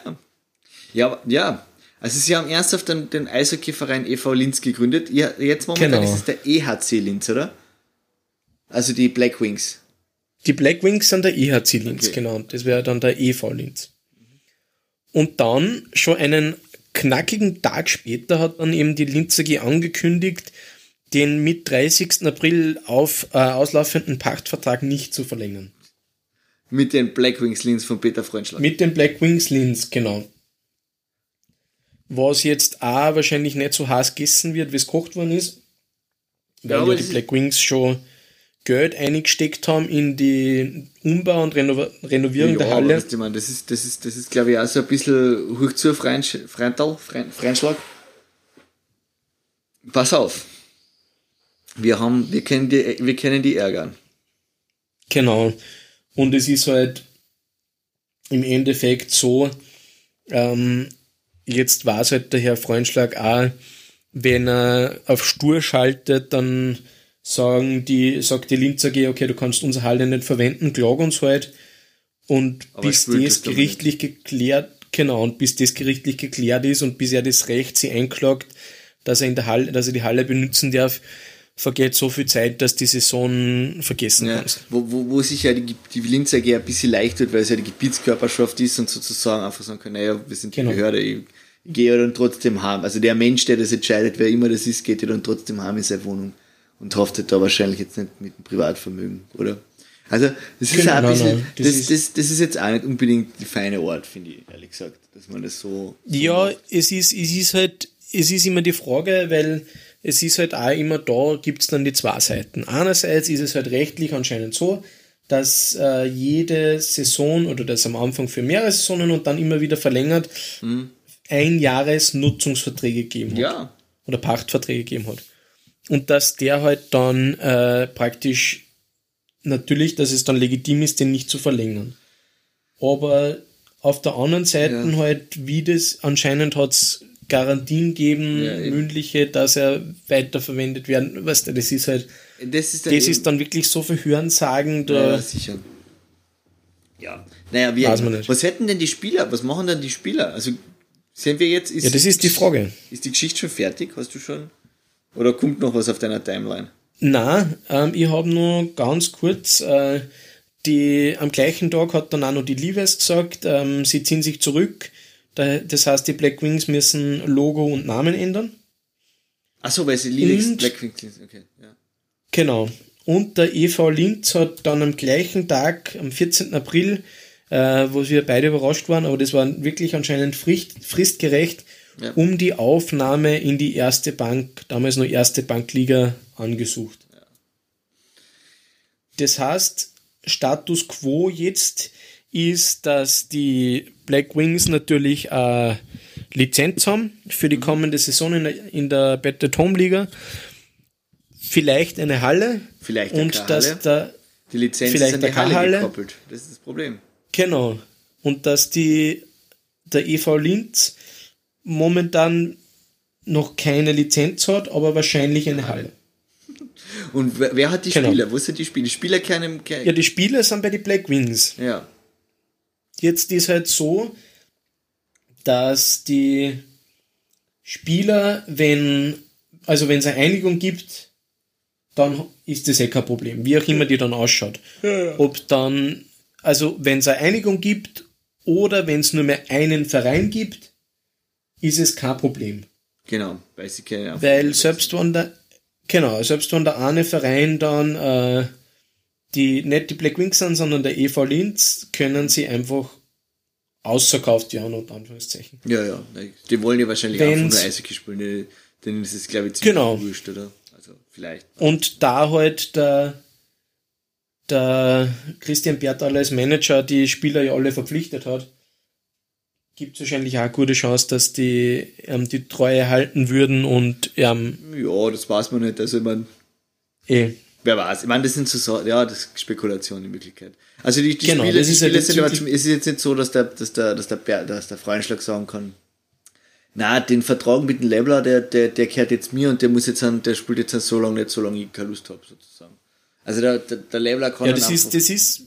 Ja, ja. Also sie haben ernsthaft den, den Eishockeyverein e.V. Linz gegründet. Ja, jetzt momentan Genau. ist es der EHC Linz, oder? Also die Black Wings. Die Black Wings sind der EHC Linz, Okay. genau. Das wäre dann der EV Linz. Und dann, schon einen knackigen Tag später, hat dann eben die Linz AG angekündigt, den mit 30. April auf, äh, auslaufenden Pachtvertrag nicht zu verlängern. Mit den Black Wings Linz von Peter Freundschlag. Mit den Black Wings Linz, genau. Was jetzt auch wahrscheinlich nicht so heiß gegessen wird, wie es gekocht worden ist. Weil Ja, ja, die Black Wings schon Geld eingesteckt haben in die Umbau und Reno Renovierung der aber Halle. weißt du, meine, das ist, das ist, das ist, glaube ich, auch so ein bisschen hoch zu Freundschlag. pass auf. Wir haben, wir können die, wir können die ärgern. Genau. Und es ist halt im Endeffekt so, ähm, jetzt war es halt der Herr Freundschlag auch, wenn er auf Stur schaltet, dann sagen die, sagt die Linz AG, okay, du kannst unsere Halle nicht verwenden, klag uns halt. Und Aber bis das gerichtlich geklärt, genau, und bis das gerichtlich geklärt ist und bis er das Recht sie einklagt, dass er in der Halle, dass er die Halle benutzen darf, vergeht so viel Zeit, dass die Saison vergessen Ja, kannst. wo, wo, wo sich ja die, die Linz AG ein bisschen leicht wird, weil es ja die Gebietskörperschaft ist und sozusagen einfach sagen kann, naja, wir sind die Genau. Behörde, ich, ich gehe ja dann trotzdem heim. Also der Mensch, der das entscheidet, wer immer das ist, geht ja dann trotzdem heim in seine Wohnung und haftet da wahrscheinlich jetzt nicht mit dem Privatvermögen, oder? Also das ist Genau, auch ein bisschen, nein, das das, ist- das, das ist jetzt auch nicht unbedingt die feine Art, finde ich, ehrlich gesagt, dass man das so... so Ja, macht. es ist, es ist halt, es ist immer die Frage, weil es ist halt auch immer da, gibt's dann die zwei Seiten. Einerseits ist es halt rechtlich anscheinend so, dass äh, jede Saison oder das am Anfang für mehrere Saisonen und dann immer wieder verlängert, ein Jahres Nutzungsverträge gegeben hat Ja, oder Pachtverträge gegeben hat. Und dass der halt dann äh, praktisch natürlich, dass es dann legitim ist, den nicht zu verlängern. Aber auf der anderen Seite Ja. halt, wie das anscheinend hat's Garantien geben, Ja, mündliche, dass er weiterverwendet werden. Weißt du, das ist halt, das ist dann das ist dann wirklich so viel Hörensagen, Ja, da, sicher. Ja. Naja, nicht. was hätten denn die Spieler? Was machen denn die Spieler? Also, sind wir jetzt. Ist, ja, das ist die Frage. Ist die Geschichte schon fertig? Hast du schon? Oder kommt noch was auf deiner Timeline? Na, ähm, ich habe nur ganz kurz, äh, die, am gleichen Tag hat dann auch noch die Levi's gesagt, ähm, sie ziehen sich zurück. Da, das heißt, die Black Wings müssen Logo und Namen ändern. Achso, weil sie Linux Und- Blackwings sind. Okay, ja. Genau. Und der EV Linz hat dann am gleichen Tag, am 14. April, äh, wo wir beide überrascht waren, aber das war wirklich anscheinend frist, fristgerecht, Ja. um die Aufnahme in die erste Bank, damals noch erste Bankliga, angesucht. Das heißt, Status quo jetzt ist, dass die Black Wings natürlich äh, Lizenz haben für die kommende Saison in der, in der Home Liga. Vielleicht eine Halle. Vielleicht eine und dass da, Die Lizenz Vielleicht ist an die eine Halle Halle. gekoppelt. Das ist das Problem. genau. Und dass die, der EV Linz momentan noch keine Lizenz hat, aber wahrscheinlich eine Halle. Und wer, wer hat die Genau. Spieler? Wo sind die Spieler? Die Spieler keinem. Ke Ja, die Spieler sind bei den Black Wings. ja. Jetzt ist halt so, dass die Spieler, wenn, also wenn es eine Einigung gibt, dann ist das eh kein Problem, wie auch immer die dann ausschaut. Ob dann, also wenn es eine Einigung gibt oder wenn es nur mehr einen Verein gibt, ist es kein Problem. Genau, weil sie keine Weil selbst wenn der, genau, selbst wenn der eine Verein dann äh, die nicht die Black Wings sind, sondern der EV Linz, können sie einfach ausverkauft werden, unter Anführungszeichen. Ja, ja. Die wollen ja wahrscheinlich einfach Wenn's- nur Eishockey spielen. Denen ist es, glaube ich, ziemlich Genau. wurscht, oder? Also, vielleicht. Und da halt der, der Christian Bertal als Manager die Spieler ja alle verpflichtet hat, gibt es wahrscheinlich auch eine gute Chance, dass die ähm, die Treue halten würden und ähm, Ja, das weiß man nicht. Also, ich mein, eh, wer weiß. Ich meine, das sind so, so ja, das ist Spekulation in Wirklichkeit. Also, die, die Genau, Spiele, das die ist ja Spiele das sind aber, zum- es ist jetzt nicht so, dass der, dass der, dass der, Ber- dass der Freundschlag sagen kann, na, den Vertrag mit dem Labler, der, der, der kehrt jetzt mir und der muss jetzt, an- der spielt jetzt so lange nicht, solange ich keine Lust habe, sozusagen. Also, der, der, der Labler kann ja, das ist, das ist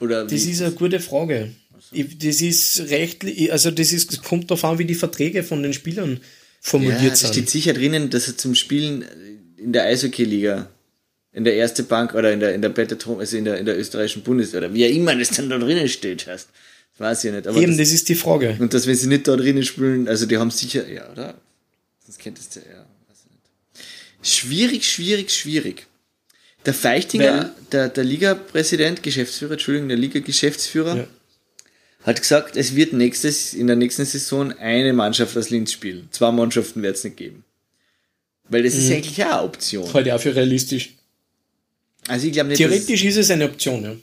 oder Das wie- ist eine gute Frage. Ich, das ist rechtlich, also das ist, das kommt darauf an, wie die Verträge von den Spielern Ja, formuliert da steht sind. sicher drinnen, dass er zum Spielen in der Eishockey-Liga, in der erste Bank oder in der, in der Better also in der, in der österreichischen Bundes oder wie auch immer das dann da drinnen steht, hast. Das weiß ich nicht. Aber Eben, das, das ist die Frage. und dass wenn sie nicht da drinnen spielen, also die haben sicher, ja, oder? Sonst könntest du, ja, weiß ich nicht. Schwierig, schwierig, schwierig. Der Feichtinger, Weil- der, der Liga-Präsident, Geschäftsführer, Entschuldigung, der Liga-Geschäftsführer, Ja. hat gesagt, es wird nächstes, in der nächsten Saison eine Mannschaft aus Linz spielen. Zwei Mannschaften wird es nicht geben. Weil das ist Mhm. eigentlich auch eine Option. Ich auch für realistisch. Also ich glaube nicht, Theoretisch ist es eine Option, ja.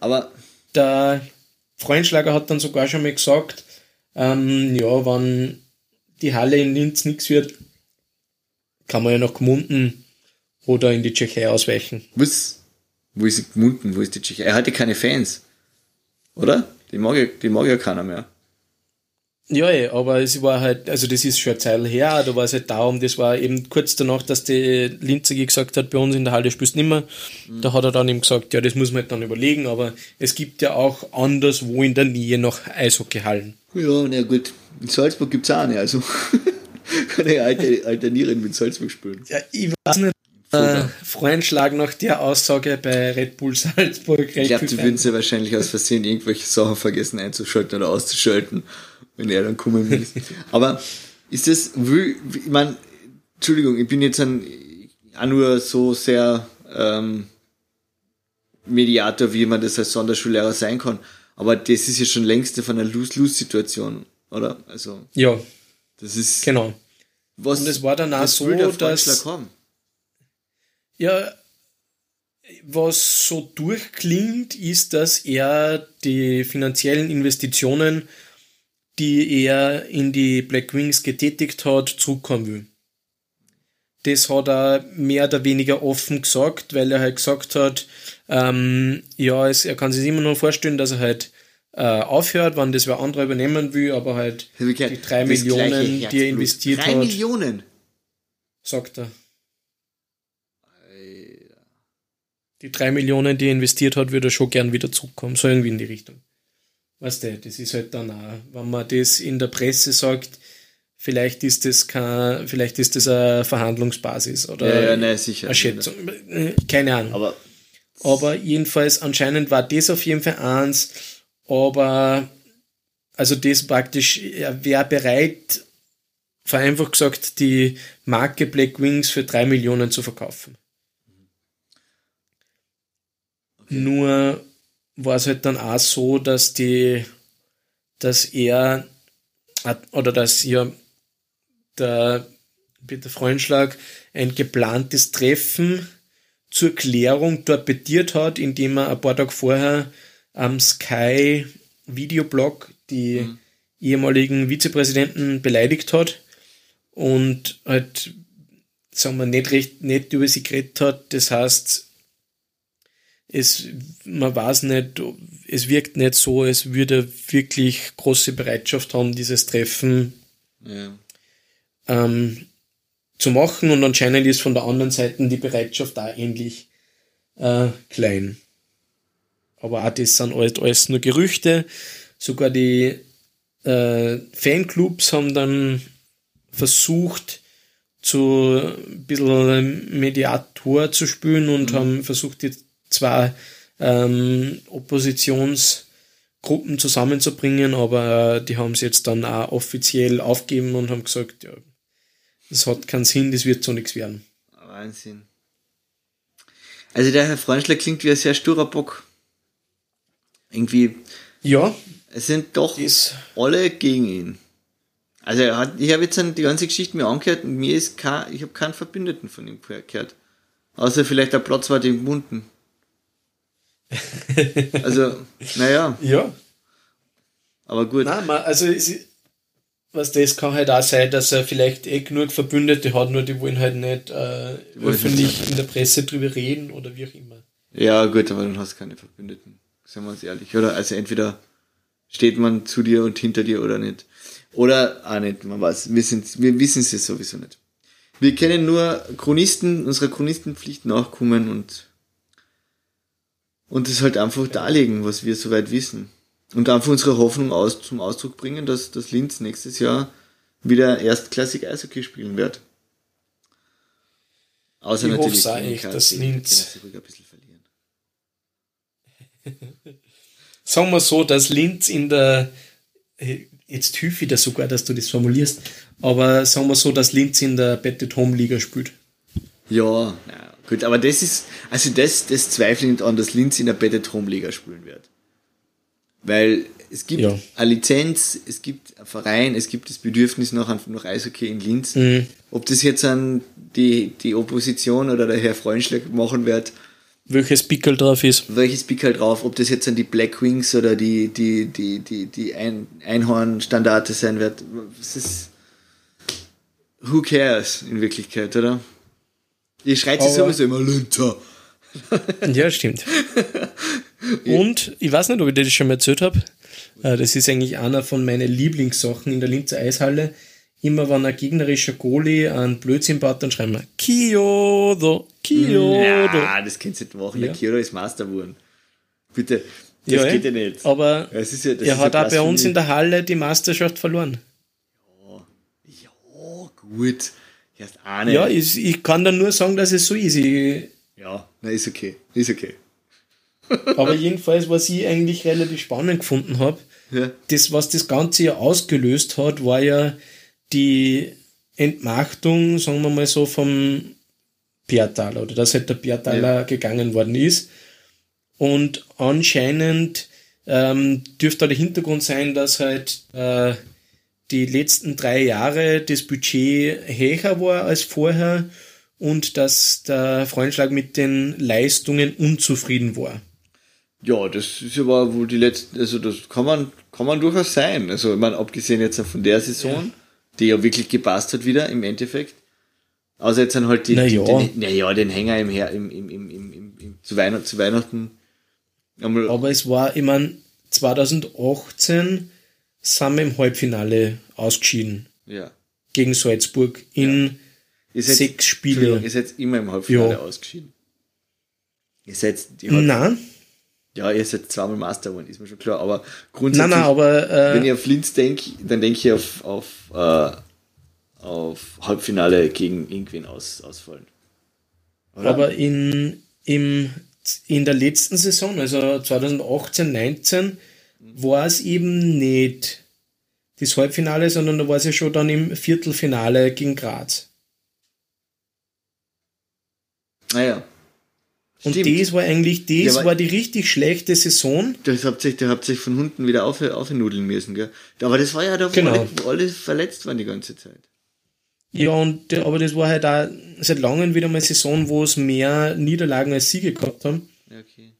aber Der Freundschlager hat dann sogar schon mal gesagt, ähm, ja, wenn die Halle in Linz nichts wird, kann man ja nach Gmunden oder in die Tschechei ausweichen. Was? Wo ist Gmunden? Wo ist die Tschechei? Er hatte keine Fans. Oder? Die mag ja, die mag ja keiner mehr. Ja, ja, aber es war halt, also das ist schon eine Zeit her, da war es halt darum, das war eben kurz danach, dass die Linzer gesagt hat, bei uns in der Halle spielst du nicht mehr. Mhm. Da hat er dann eben gesagt, ja, das muss man halt dann überlegen, aber es gibt ja auch anderswo in der Nähe noch Eishockeyhallen. Ja, na gut. In Salzburg gibt es auch eine, also kann ich alternieren mit Salzburg spielen. Ja, ich weiß nicht, äh, Freundschlag nach der Aussage bei Red Bull Salzburg. Ich glaube, die würden sie wahrscheinlich aus Versehen irgendwelche Sachen vergessen einzuschalten oder auszuschalten wenn er dann kommen will. Aber ist das, ich meine, Entschuldigung, ich bin jetzt ein, auch nur so sehr ähm, Mediator, wie man das als Sonderschullehrer sein kann. Aber das ist ja schon längst von einer Lose-Lose-Situation, oder? Also. Ja. Das ist. Genau. Was, Und es war dann auch so, dass. Haben? Ja, was so durchklingt, ist, dass er die finanziellen Investitionen die er in die Black Wings getätigt hat, zurückkommen will. Das hat er mehr oder weniger offen gesagt, weil er halt gesagt hat, ähm, ja, es, er kann sich immer noch vorstellen, dass er halt äh, aufhört, wann das wer andere übernehmen will, aber halt die drei Millionen, die er investiert drei hat. Drei Millionen? Sagt er. Die drei Millionen, die er investiert hat, würde er schon gern wieder zurückkommen, so irgendwie in die Richtung. Weißt du, das ist halt dann auch, wenn man das in der Presse sagt, vielleicht ist das kein, vielleicht ist das eine Verhandlungsbasis oder ja, ja, nein, sicher, eine Schätzung. Keine Ahnung. Aber, aber jedenfalls, anscheinend war das auf jeden Fall eins, aber also das praktisch, er wäre bereit, vereinfacht gesagt, die Marke Black Wings für drei Millionen zu verkaufen. Okay. Nur war es halt dann auch so, dass die, dass er oder dass hier der Peter Freundschlag ein geplantes Treffen zur Klärung torpediert hat, indem er ein paar Tage vorher am Sky Videoblog die mhm. ehemaligen Vizepräsidenten beleidigt hat und halt, sagen wir, nicht recht nett über sie geredet hat. Das heißt, es, man weiß nicht, es wirkt nicht so, als würde er wirklich große Bereitschaft haben, dieses Treffen ja. ähm, zu machen und anscheinend ist von der anderen Seite die Bereitschaft da ähnlich äh, klein. Aber auch das sind alles, alles nur Gerüchte. Sogar die äh, Fanclubs haben dann versucht, zu ein bisschen Mediator zu spielen und mhm. haben versucht, die zwei ähm, Oppositionsgruppen zusammenzubringen, aber die haben es jetzt dann auch offiziell aufgeben und haben gesagt, ja, das hat keinen Sinn, das wird so nichts werden. Wahnsinn. Also der Herr Freundschler klingt wie ein sehr sturer Bock. Irgendwie. Ja. Es sind doch alle gegen ihn. Also er hat, ich habe jetzt die ganze Geschichte mir angehört und mir ist kein, ich habe keinen Verbündeten von ihm gehört. Außer vielleicht der Platzwart im Munden. Also, naja. Ja. Aber gut. Nein, man, also was das kann halt auch sein, dass er vielleicht eh genug Verbündete hat, nur die wollen halt nicht äh, öffentlich nicht. in der Presse drüber reden oder wie auch immer. Ja, gut, aber dann hast du keine Verbündeten. Sagen wir uns ehrlich. Oder also entweder steht man zu dir und hinter dir oder nicht. Oder auch nicht, man weiß, wir, sind, wir wissen es sowieso nicht. Wir können nur Chronisten, unserer Chronistenpflicht nachkommen und und das halt einfach darlegen, was wir soweit wissen. Und einfach unsere Hoffnung aus, zum Ausdruck bringen, dass, dass Linz nächstes Jahr wieder erstklassig Eishockey spielen wird. Außer ich natürlich hoffe echt, dass Linz ein bisschen verlieren. Sagen wir so, dass Linz in der jetzt hilfe ich dir sogar, dass du das formulierst, aber sagen wir so, dass Linz in der Betted Home Liga spielt. Ja, ja Gut, aber das ist, also das, das zweifle ich nicht an, dass Linz in der Betted Home Liga spielen wird. Weil es gibt ja. eine Lizenz, es gibt einen Verein, es gibt das Bedürfnis nach, nach Eishockey in Linz. Mhm. Ob das jetzt an die, die Opposition oder der Herr Freundschlag machen wird. Welches Pickel drauf ist. Welches Pickel drauf, ob das jetzt an die Black Wings oder die, die, die, die, die Ein Einhorn-Standarte sein wird. Es ist, who cares in Wirklichkeit, oder? Ihr schreit sich Aber- sowieso immer Linter. Ja, stimmt. Und ich weiß nicht, ob ich dir das schon mal erzählt habe. Äh, Das ist eigentlich einer von meinen Lieblingssachen in der Linzer Eishalle. Immer wenn ein gegnerischer Goalie einen Blödsinn baut, dann schreiben wir Kyoto, Kyoto. Ja, das kannst du nicht machen. Ja. Der Kyoto ist Master geworden. Bitte. Das Ja, geht eh. ja nicht. Aber Ja, es ist ja, das er ist hat ja auch bei uns in der Halle die Meisterschaft verloren. Ja, gut. Erst eine. Ja, ich, ich kann dann nur sagen, dass es so ist. Ich, ja, na, ist okay. Ist okay. aber jedenfalls, was ich eigentlich relativ spannend gefunden habe, Ja. das, was das Ganze ja ausgelöst hat, war ja die Entmachtung, sagen wir mal so, vom Piataler oder dass halt der Piataler gegangen worden ist. Und anscheinend ähm, dürfte da der Hintergrund sein, dass halt äh, die letzten drei Jahre das Budget höher war als vorher und dass der Freundschlag mit den Leistungen unzufrieden war. Ja, das ist aber wohl die letzten, also das kann man, kann man durchaus sein. Also, ich meine, abgesehen jetzt von der Saison, die ja wirklich gepasst hat wieder im Endeffekt. Außer jetzt dann halt die, Na die, ja. den, na ja, den Hänger im, Her im, im, im, im, im, im zu, Weihnachten, zu Weihnachten. Einmal, Aber es war, ich mein, 2018 sind wir im Halbfinale ausgeschieden ja. gegen Salzburg in Ihr seid, sechs Spiele. Ihr seid immer im Halbfinale Ja. ausgeschieden. Ihr seid, die Halb- Nein, ja, ihr seid zweimal Master geworden, ist mir schon klar, aber nein, grundsätzlich, nein, aber wenn äh, ich auf Linz denke, dann denke ich auf, auf, äh, auf Halbfinale gegen irgendwen aus, ausfallen. Oder? aber in, im, in der letzten Saison, also 2018, 19, war es eben nicht das Halbfinale, sondern da war es ja schon dann im Viertelfinale gegen Graz. naja. Und Stimmt. das war eigentlich, das Ja, war die richtig schlechte Saison. Das habt sich, da habt sich von unten wieder auf, aufnudeln müssen, gell? Aber das war ja da, wo, Genau. alle, alle verletzt waren die ganze Zeit. Ja, und, der- aber das war halt auch seit langem wieder mal eine Saison, wo es mehr Niederlagen als Siege gehabt haben. Okay.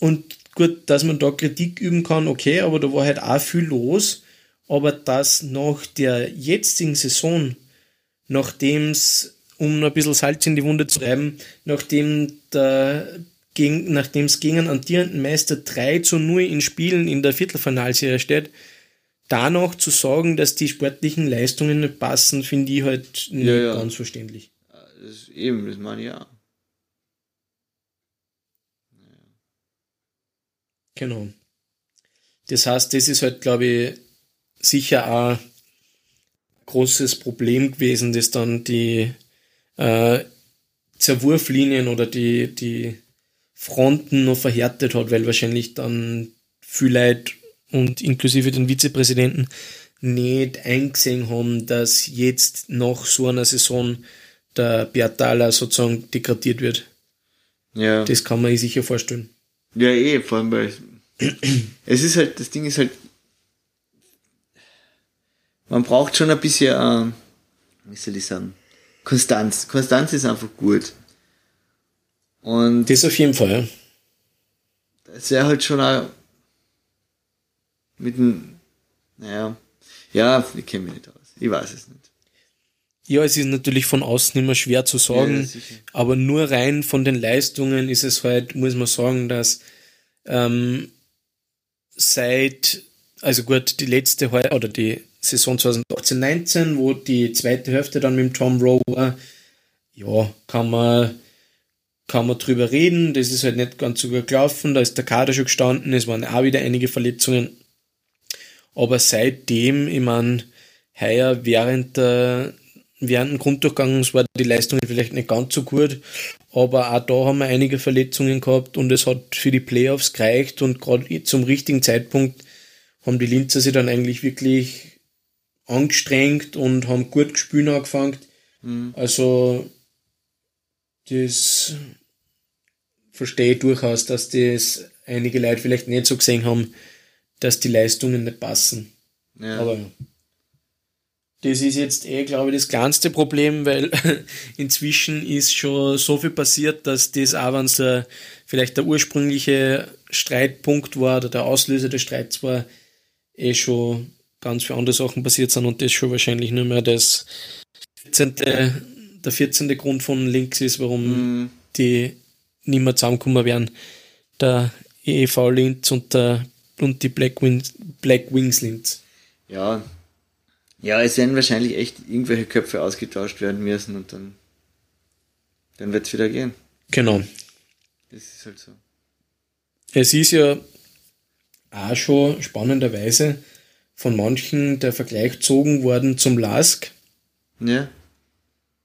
Und gut, dass man da Kritik üben kann, okay, aber da war halt auch viel los. Aber dass nach der jetzigen Saison, nachdem es, um noch ein bisschen Salz in die Wunde zu reiben, nachdem der gegen, nachdem es gegen einen amtierenden Meister 3 zu 0 in Spielen in der Viertelfinalserie steht, danach zu sagen, dass die sportlichen Leistungen nicht passen, finde ich halt nicht Ja, ja. ganz verständlich. Das ist eben, das meine ich ja. Genau. Das heißt, das ist halt, glaube ich, sicher auch ein großes Problem gewesen, das dann die äh, Zerwurflinien oder die, die Fronten noch verhärtet hat, weil wahrscheinlich dann viele Leute und inklusive den Vizepräsidenten nicht eingesehen haben, dass jetzt nach so einer Saison der Bertala sozusagen degradiert wird. Ja. Das kann man sich sicher vorstellen. Ja, eh, vor allem weil es ist halt, das Ding ist halt, man braucht schon ein bisschen, äh, wie soll ich sagen, Konstanz. Konstanz ist einfach gut. Und Das auf jeden Fall. ja. das wäre halt schon auch mit dem, naja, ja, ich kenne mich nicht aus. Ich weiß es nicht. Ja, es ist natürlich von außen immer schwer zu sagen, Ja, aber nur rein von den Leistungen ist es halt, muss man sagen, dass ähm, seit, also gut, die letzte Heu- oder die Saison 2018-19, wo die zweite Hälfte dann mit dem Tom Rowe war, ja, kann man, kann man drüber reden, das ist halt nicht ganz so gut gelaufen, da ist der Kader schon gestanden, es waren auch wieder einige Verletzungen, aber seitdem, ich meine, heuer während der während dem Grunddurchgang war die Leistungen vielleicht nicht ganz so gut, aber auch da haben wir einige Verletzungen gehabt und es hat für die Playoffs gereicht und gerade zum richtigen Zeitpunkt haben die Linzer sich dann eigentlich wirklich angestrengt und haben gut gespielt angefangen. Also das verstehe ich durchaus, dass das einige Leute vielleicht nicht so gesehen haben, dass die Leistungen nicht passen. Ja. Aber das ist jetzt eh, glaube ich, das kleinste Problem, weil inzwischen ist schon so viel passiert, dass das auch, wenn es der, vielleicht der ursprüngliche Streitpunkt war oder der Auslöser des Streits war, eh schon ganz viele andere Sachen passiert sind und das schon wahrscheinlich nur mehr das 14., der 14. Grund von links ist, warum mhm. die nicht mehr zusammenkommen werden. Der EV Linz und, der, und die Black Wings, Black Wings Linz. Ja. Ja, es werden wahrscheinlich echt irgendwelche Köpfe ausgetauscht werden müssen und dann, dann wird es wieder gehen. Genau. Das ist halt so. Es ist ja auch schon spannenderweise von manchen der Vergleich gezogen worden zum LASK. Ja.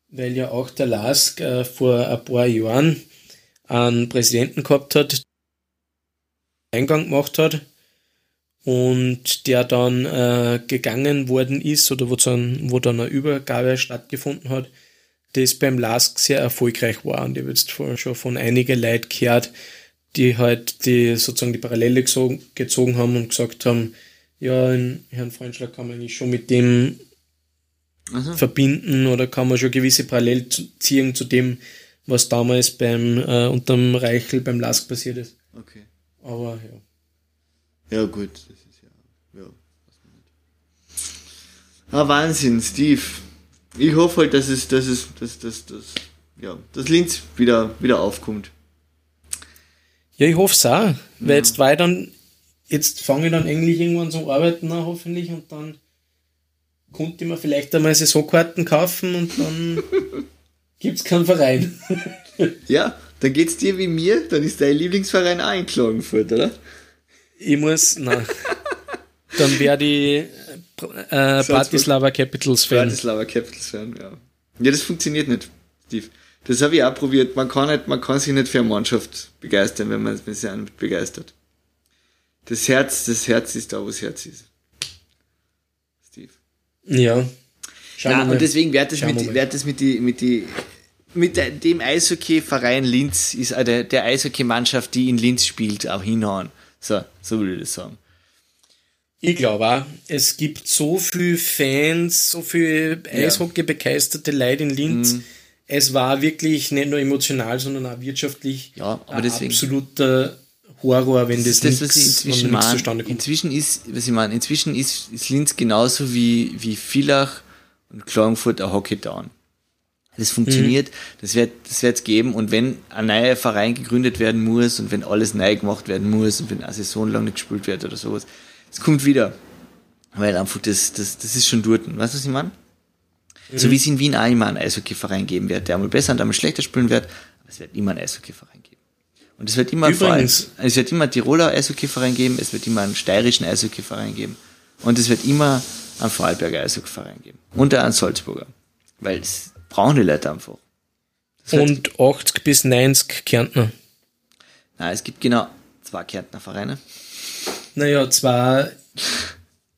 Weil ja auch der LASK äh, vor ein paar Jahren einen Präsidenten gehabt hat, Eingang gemacht hat und der dann äh, gegangen worden ist oder wo dann, wo dann eine Übergabe stattgefunden hat, das beim LASK sehr erfolgreich war. Und ich habe jetzt schon von einigen Leuten gehört, die halt die sozusagen die Parallele gezogen, haben und gesagt haben, ja, in Herrn Freundschlag kann man eigentlich schon mit dem also. verbinden oder kann man schon gewisse Parallelen ziehen zu dem, was damals beim äh, unterm Reichel beim Lask passiert ist. Okay. Aber ja. Ja, gut, das ist ja. ja Ah, Wahnsinn, Steve. Ich hoffe halt, dass es, dass es, dass, dass, dass, ja, dass Linz wieder, wieder aufkommt. Ja, ich hoffe es auch, weil ja. jetzt war ich dann, jetzt fange ich dann eigentlich irgendwann zum Arbeiten an, hoffentlich, und dann konnte ich mir vielleicht einmal Saisonkarten kaufen und dann gibt es keinen Verein. ja, dann geht's dir wie mir, dann ist dein Lieblingsverein auch in Klagenfurt, oder? Ich muss, nein. dann werde ich äh, Bratislava Capitals Fan. Bratislava Capitals Fan, ja. Ja, das funktioniert nicht, Steve. Das habe ich auch probiert. Man kann, nicht, man kann sich nicht für eine Mannschaft begeistern, wenn man wenn sich einen begeistert. Das Herz, das Herz ist da, wo das Herz ist. Steve. Ja. Schauen Na, und deswegen wird das, mit, wird das mit die, mit die, mit dem Eishockey-Verein Linz ist der, der Eishockey-Mannschaft, die in Linz spielt, auch hinhauen. So, so würde ich das sagen. Ich glaube auch, es gibt so viele Fans, so viele Eishockey-begeisterte Leute in Linz. Mm es war wirklich nicht nur emotional, sondern auch wirtschaftlich ja, aber deswegen, absoluter Horror, wenn das, das, das nix, inzwischen mein, zustande kommt. Inzwischen ist, was ich meine, inzwischen ist, ist Linz genauso wie, wie Villach und Klagenfurt ein Hockey-Town. Das funktioniert, mhm. das wird das wird's geben und wenn ein neuer Verein gegründet werden muss und wenn alles neu gemacht werden muss und wenn eine Saison lang nicht gespielt wird oder sowas, es kommt wieder. Weil einfach das, das, das ist schon dort. Weißt du, was ich meine? Mhm. So wie es in Wien auch immer einen Eishockeyverein geben wird, der einmal besser und einmal schlechter spielen wird, aber es wird immer einen Eishockeyverein geben. Und es wird immer Übrigens. Allem, es wird immer Tiroler Eishockeyverein geben, es wird immer einen steirischen Eishockeyverein geben und es wird immer einen Vorarlberger Eishockeyverein geben. Und einen Salzburger. Weil es brauchen die Leute einfach. Und 80 bis 90 Kärntner. Nein, es gibt genau zwei Kärntner Vereine. Naja, zwei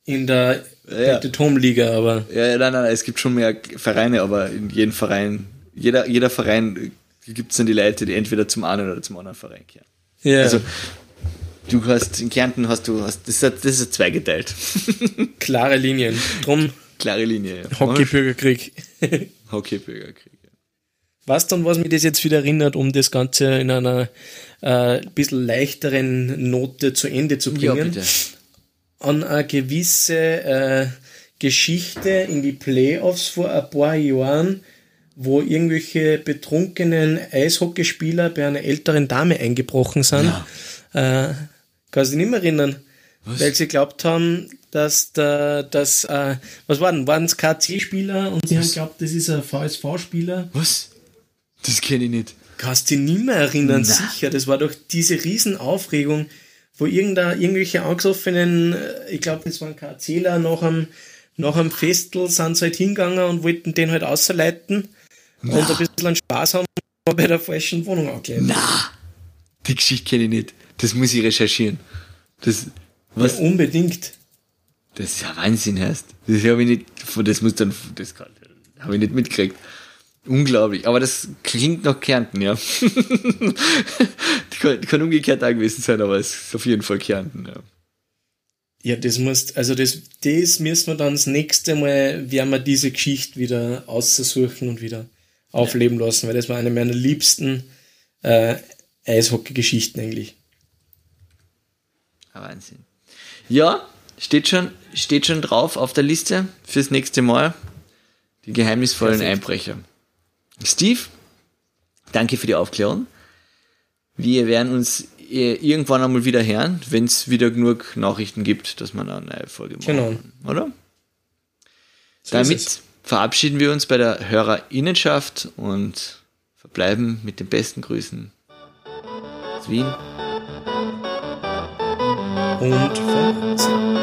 in der ja. Diplom-Liga, aber. Ja, nein, nein, es gibt schon mehr Vereine, aber in jedem Verein, jeder, jeder Verein gibt es dann die Leute, die entweder zum einen oder zum anderen Verein kehren. Ja. Also, du hast, in Kärnten hast du, hast, das, ist, das ist zweigeteilt. Klare Linien. Drum. Klare Linie, ja. Hockey-Bürgerkrieg. Hockey-Bürgerkrieg, ja. Was dann, was mich das jetzt wieder erinnert, um das Ganze in einer äh, bisschen leichteren Note zu Ende zu bringen. Ja, bitte an eine gewisse äh, Geschichte in die Playoffs vor ein paar Jahren, wo irgendwelche betrunkenen Eishockeyspieler bei einer älteren Dame eingebrochen sind. Ja. Äh, kannst du dich nicht mehr erinnern? Was? Weil sie glaubt haben, dass der, dass, äh, was waren, waren es KC-Spieler und sie haben glaubt, das ist ein VSV-Spieler. Was? Das kenne ich nicht. Kannst du dich nicht mehr erinnern, Na. sicher. Das war doch diese Riesenaufregung wo irgendwelche angesoffenen, äh, ich glaube, das waren Erzähler, nach einem, nach einem Festel sind sie halt hingegangen und wollten den halt ausleiten Na. und ein bisschen Spaß haben bei der falschen Wohnung angekleidet. Na, die Geschichte kenne ich nicht. Das muss ich recherchieren. Das, was? Ja, unbedingt. Das ist ja Wahnsinn erst. Das habe ich nicht, das muss dann, das habe ich nicht mitgekriegt. Unglaublich. Aber das klingt nach Kärnten, ja. kann, kann umgekehrt gewesen sein, aber es ist auf jeden Fall Kärnten, ja. Ja, das muss, also das, das müssen wir dann das nächste Mal, werden wir diese Geschichte wieder aussuchen und wieder aufleben lassen, weil das war eine meiner liebsten äh, Eishockey-Geschichten eigentlich. Wahnsinn. Ja, steht schon, steht schon drauf auf der Liste fürs nächste Mal. Die geheimnisvollen Perfekt. Einbrecher. Steve, danke für die Aufklärung. Wir werden uns äh, irgendwann einmal wieder hören, wenn es wieder genug Nachrichten gibt, dass man eine neue Folge machen Genau. Oder? So Damit verabschieden wir uns bei der Hörerinnenschaft und verbleiben mit den besten Grüßen aus Wien und von Wahnsinn.